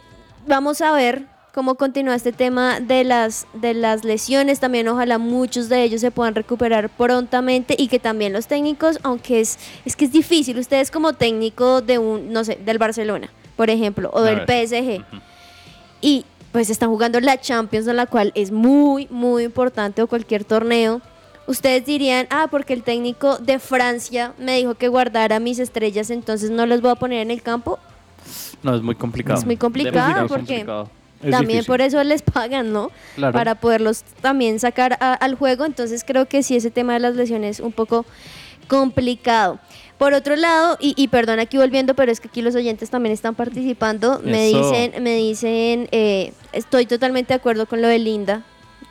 vamos a ver cómo continúa este tema de las, de las lesiones, también ojalá muchos de ellos se puedan recuperar prontamente y que también los técnicos, aunque es, es que es difícil, ustedes como técnico de un, no sé, del Barcelona, por ejemplo, o del. PSG, y pues están jugando la Champions, la cual es muy, muy importante o cualquier torneo. Ustedes dirían, ah, porque el técnico de Francia me dijo que guardara mis estrellas, entonces no los voy a poner en el campo. No, es muy complicado. Es muy complicado porque complicado. También por eso les pagan, ¿no? Claro. Para poderlos también sacar a- al juego. Entonces creo que sí, ese tema de las lesiones es un poco complicado. Por otro lado, y, y perdón aquí volviendo, pero es que aquí los oyentes también están participando, me Eso. dicen, me dicen, eh, estoy totalmente de acuerdo con lo de Linda.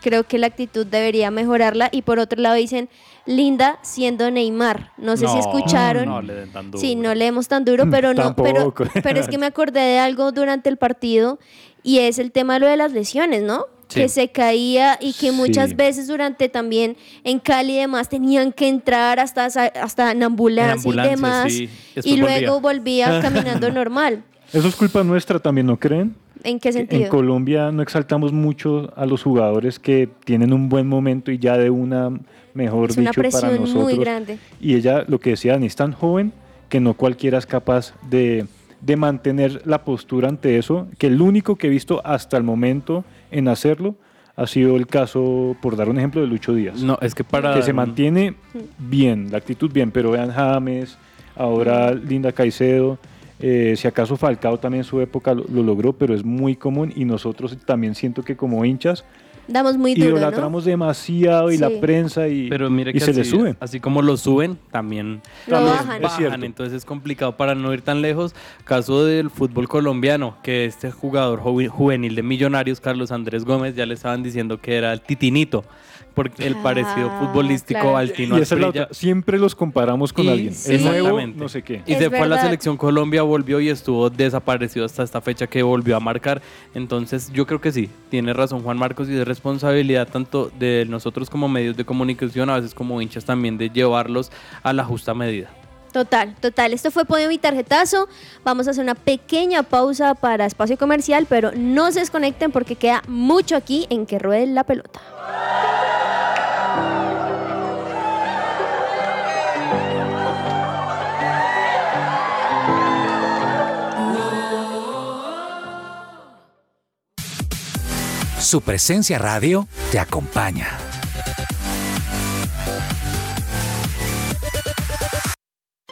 Creo que la actitud debería mejorarla. Y por otro lado dicen, Linda siendo Neymar. No sé si escucharon. no le den tan duro. Sí, no leemos tan duro, pero no, pero, pero es que me acordé de algo durante el partido y es el tema de lo de las lesiones, ¿no? Sí. Que se caía y que muchas Sí. veces durante también en Cali y demás tenían que entrar hasta, hasta en ambulancia, ambulancia, y demás sí. Y luego volvía. volvía caminando normal. Eso es culpa nuestra también, ¿no creen? ¿En qué En sentido? Colombia no exaltamos mucho a los jugadores que tienen un buen momento y ya de una, mejor Es una dicho, para presión nosotros. muy grande. Y ella, lo que decía Dani, es tan joven que no cualquiera es capaz de, de mantener la postura ante eso, que el único que he visto hasta el momento en hacerlo ha sido el caso, por dar un ejemplo, de Lucho Díaz. No, es que para- Que se mantiene bien, la actitud bien, pero vean James, ahora Linda Caicedo, eh, si acaso Falcao también en su época lo, lo logró, pero es muy común y nosotros también siento que como hinchas Damos muy duro, ¿no? idolatramos demasiado y la prensa y, Pero mire y se así, le sube. así como lo suben, también Lo bajan. Entonces es complicado para no ir tan lejos. Caso del fútbol colombiano, que este jugador juve- juvenil de Millonarios, Carlos Andrés Gómez, ya le estaban diciendo que era el titinito, porque el parecido Ah, futbolístico claro. al Tino Y esa es la otra, siempre los comparamos con Y- alguien. El nuevo, Exactamente. no sé qué. Y Es se fue a la selección Colombia, volvió y estuvo desaparecido hasta esta fecha que volvió a marcar. Entonces yo creo que sí, tiene razón Juan Marcos y de responsabilidad tanto de nosotros como medios de comunicación, a veces como hinchas también, de llevarlos a la justa medida. Total, total. Esto fue Podio Mi Tarjetazo. Vamos a hacer una pequeña pausa para espacio comercial, pero no se desconecten porque queda mucho aquí en que ruede la pelota. Su presencia radio te acompaña.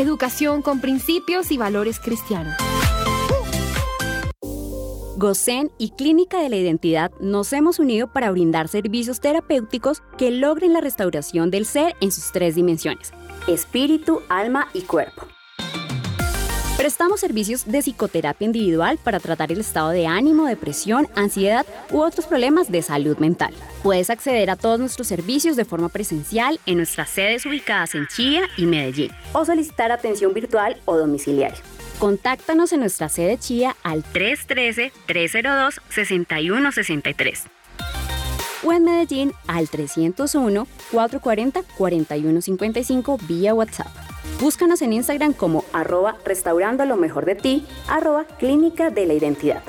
Educación con principios y valores cristianos. GOSEN y Clínica de la Identidad nos hemos unido para brindar servicios terapéuticos que logren la restauración del ser en sus tres dimensiones, espíritu, alma y cuerpo. Prestamos servicios de psicoterapia individual para tratar el estado de ánimo, depresión, ansiedad u otros problemas de salud mental. Puedes acceder a todos nuestros servicios de forma presencial en nuestras sedes ubicadas en Chía y Medellín o solicitar atención virtual o domiciliaria. Contáctanos en nuestra sede Chía al 313-302-6163 o en Medellín al 301-440-4155 vía WhatsApp. Búscanos en Instagram como arroba restaurando lo mejor de ti, arroba clínica de la identidad.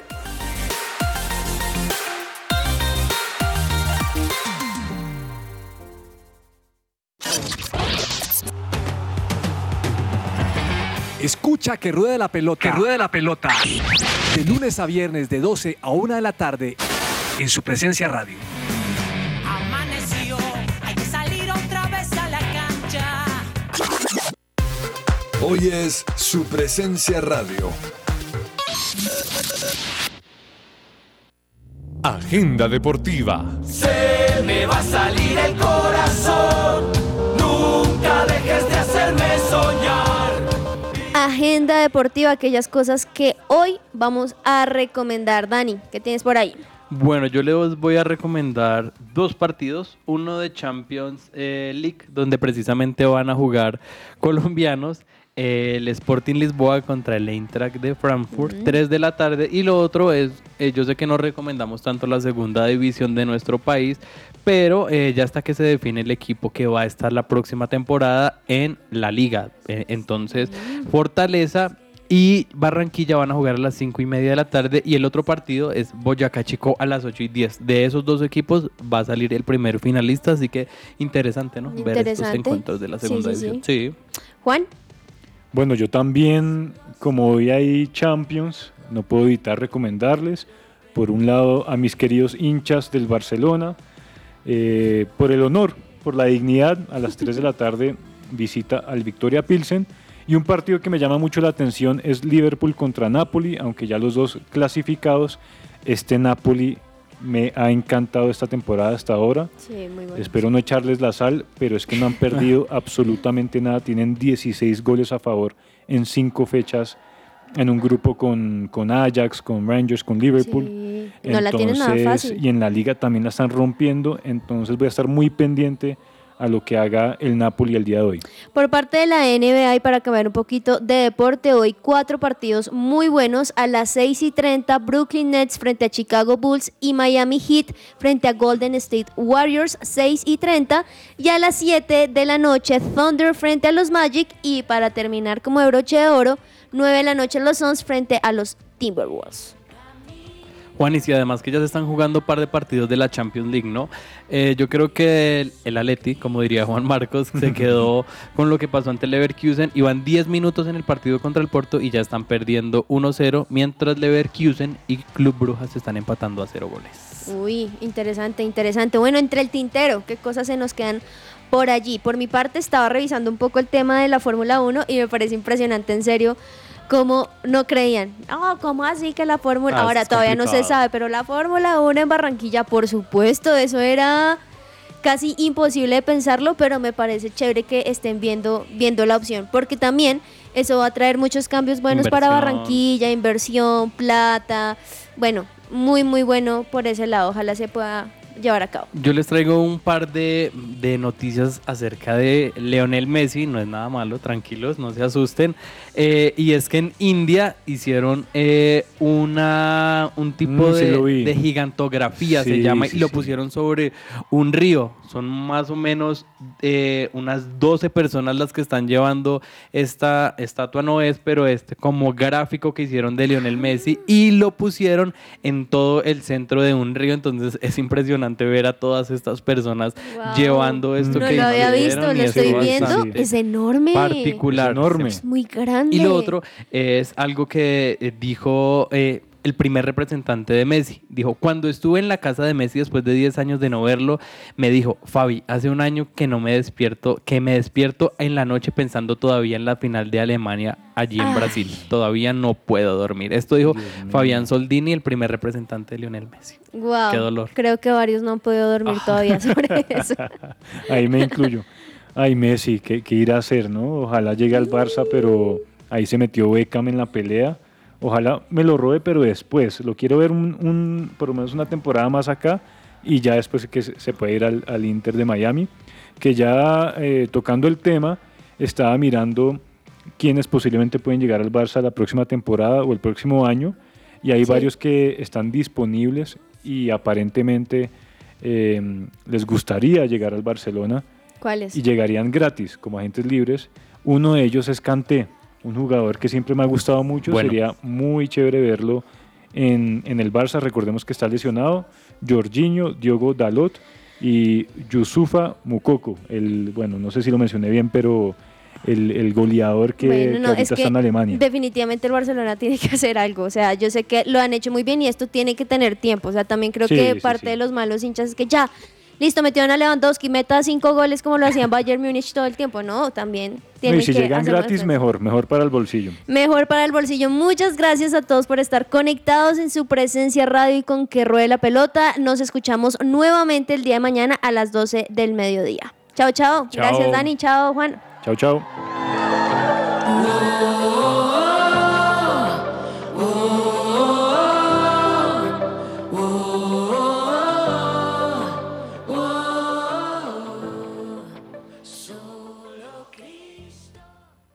Escucha que ruede la pelota. Que ruede la pelota. De lunes a viernes de 12 a 1 de la tarde en su presencia radio. Hoy es su presencia radio. Agenda deportiva. Se me va a salir el corazón. Nunca dejes de hacerme soñar. Agenda deportiva, aquellas cosas que hoy vamos a recomendar. Dani, ¿qué tienes por ahí? Bueno, yo les voy a recomendar dos partidos, uno de Champions eh, League, donde precisamente van a jugar colombianos, el Sporting Lisboa contra el Eintracht de Frankfurt, 3 de la tarde, y lo otro es, eh, yo sé que no recomendamos tanto la segunda división de nuestro país, pero eh, ya hasta que se define el equipo que va a estar la próxima temporada en la liga. Eh, entonces, Fortaleza y Barranquilla van a jugar a las 5 y media de la tarde y el otro partido es Boyacá Chico a las 8 y 10. De esos dos equipos va a salir el primer finalista, así que interesante, ¿no? Ver estos encuentros de la segunda sí. Sí. Juan, Bueno, yo también, como hoy hay Champions, no puedo evitar recomendarles, por un lado, a mis queridos hinchas del Barcelona, eh, por el honor, por la dignidad, a las 3 de la tarde visita al Victoria Pilsen. Y un partido que me llama mucho la atención es Liverpool contra Napoli, aunque ya los dos clasificados, este Napoli me ha encantado esta temporada hasta ahora. Sí, muy bueno. Espero no echarles la sal, pero es que no han perdido absolutamente nada. Tienen 16 goles a favor en cinco fechas en un grupo con, con Ajax, con Rangers, con Liverpool. Sí, no la tienen nada Entonces, fácil. Y en la liga también la están rompiendo. Entonces voy a estar muy pendiente a lo que haga el Napoli el día de hoy. Por parte de la NBA y para cambiar un poquito de deporte, hoy cuatro partidos muy buenos. A las 6 y 30, Brooklyn Nets frente a Chicago Bulls y Miami Heat frente a Golden State Warriors, 6 y 30. Y a las 7 de la noche, Thunder frente a los Magic. Y para terminar como de broche de oro, 9 de la noche, los Suns frente a los Timberwolves. Juan, y si además que ya se están jugando un par de partidos de la Champions League, ¿no? Eh, yo creo que el, el Atleti, como diría Juan Marcos, se quedó con lo que pasó ante el Leverkusen. Iban 10 minutos en el partido contra el Porto y ya están perdiendo 1-0, mientras Leverkusen y Club Brujas se están empatando a 0 goles. Uy, interesante, interesante. Bueno, entre el tintero, ¿qué cosas se nos quedan por allí? Por mi parte, estaba revisando un poco el tema de la Fórmula 1 y me parece impresionante, en serio, cómo no creían. No, ¿cómo así que la Fórmula? Ah, Ahora todavía no se sabe, pero la Fórmula 1 en Barranquilla, por supuesto, eso era casi imposible de pensarlo, pero me parece chévere que estén viendo, viendo la opción, porque también eso va a traer muchos cambios buenos para. Barranquilla, inversión, plata, bueno, muy muy bueno por ese lado, ojalá se pueda llevar a cabo. Yo les traigo un par de, de noticias acerca de Leonel Messi, no es nada malo, tranquilos, no se asusten. Eh, y es que en India hicieron eh, una, un tipo Mm, de, gigantografía, se llama, sí, y lo pusieron sobre un río. Son más o menos eh, unas 12 personas las que están llevando esta estatua, no es, pero este como gráfico que hicieron de Lionel Messi y lo pusieron en todo el centro de un río. Entonces es impresionante ver a todas estas personas Wow. llevando esto no que lo había visto, lo es estoy viendo, es enorme. particular. Es enorme. Es muy grande. Y lo otro es algo que eh, dijo eh, el primer representante de Messi. Dijo, cuando estuve en la casa de Messi después de 10 años de no verlo, me dijo, Fabi, hace un año que no me despierto, que me despierto en la noche pensando todavía en la final de Alemania allí en Ay. Brasil. Todavía no puedo dormir. Esto dijo Fabián Soldini, el primer representante de Lionel Messi. Wow, Qué dolor. Creo que varios no han podido dormir todavía sobre eso. Ahí me incluyo. Ay, Messi, ¿qué, qué irá a hacer, no? Ojalá llegue al Barça, pero ahí se metió Beckham en la pelea. Ojalá me lo robe, pero después. Lo quiero ver un, un- por lo menos una temporada más acá y ya después que se, puede ir al, al Inter de Miami. Que ya eh, tocando el tema, estaba mirando quiénes posiblemente pueden llegar al Barça la próxima temporada o el próximo año. Y hay Sí. varios que están disponibles y aparentemente eh, les gustaría llegar al Barcelona ¿Cuáles? y llegarían gratis como agentes libres. Uno de ellos es Kanté, un jugador que siempre me ha gustado mucho. Bueno. Sería muy chévere verlo en, en el Barça. Recordemos que está lesionado. Jorginho, Diogo Dalot y Yusufa Mukoko. El, bueno, no sé si lo mencioné bien, pero el, el goleador que, Bueno, que no, ahorita es que está en Alemania. definitivamente el Barcelona tiene que hacer algo. O sea, yo sé que lo han hecho muy bien y esto tiene que tener tiempo. O sea, también creo Sí, que sí, parte sí. de los malos hinchas es que ya, listo, metieron a Lewandowski, meta cinco goles como lo hacían Bayern Múnich todo el tiempo. No, también No, tienen y si que llegan gratis, mejor, mejor para el bolsillo. Mejor para el bolsillo. Muchas gracias a todos por estar conectados en su presencia radio y con que ruede la pelota. Nos escuchamos nuevamente el día de mañana a las 12 del mediodía. Chao, chao. Chao. Gracias, Dani. Chao, Juan. Chao, chao.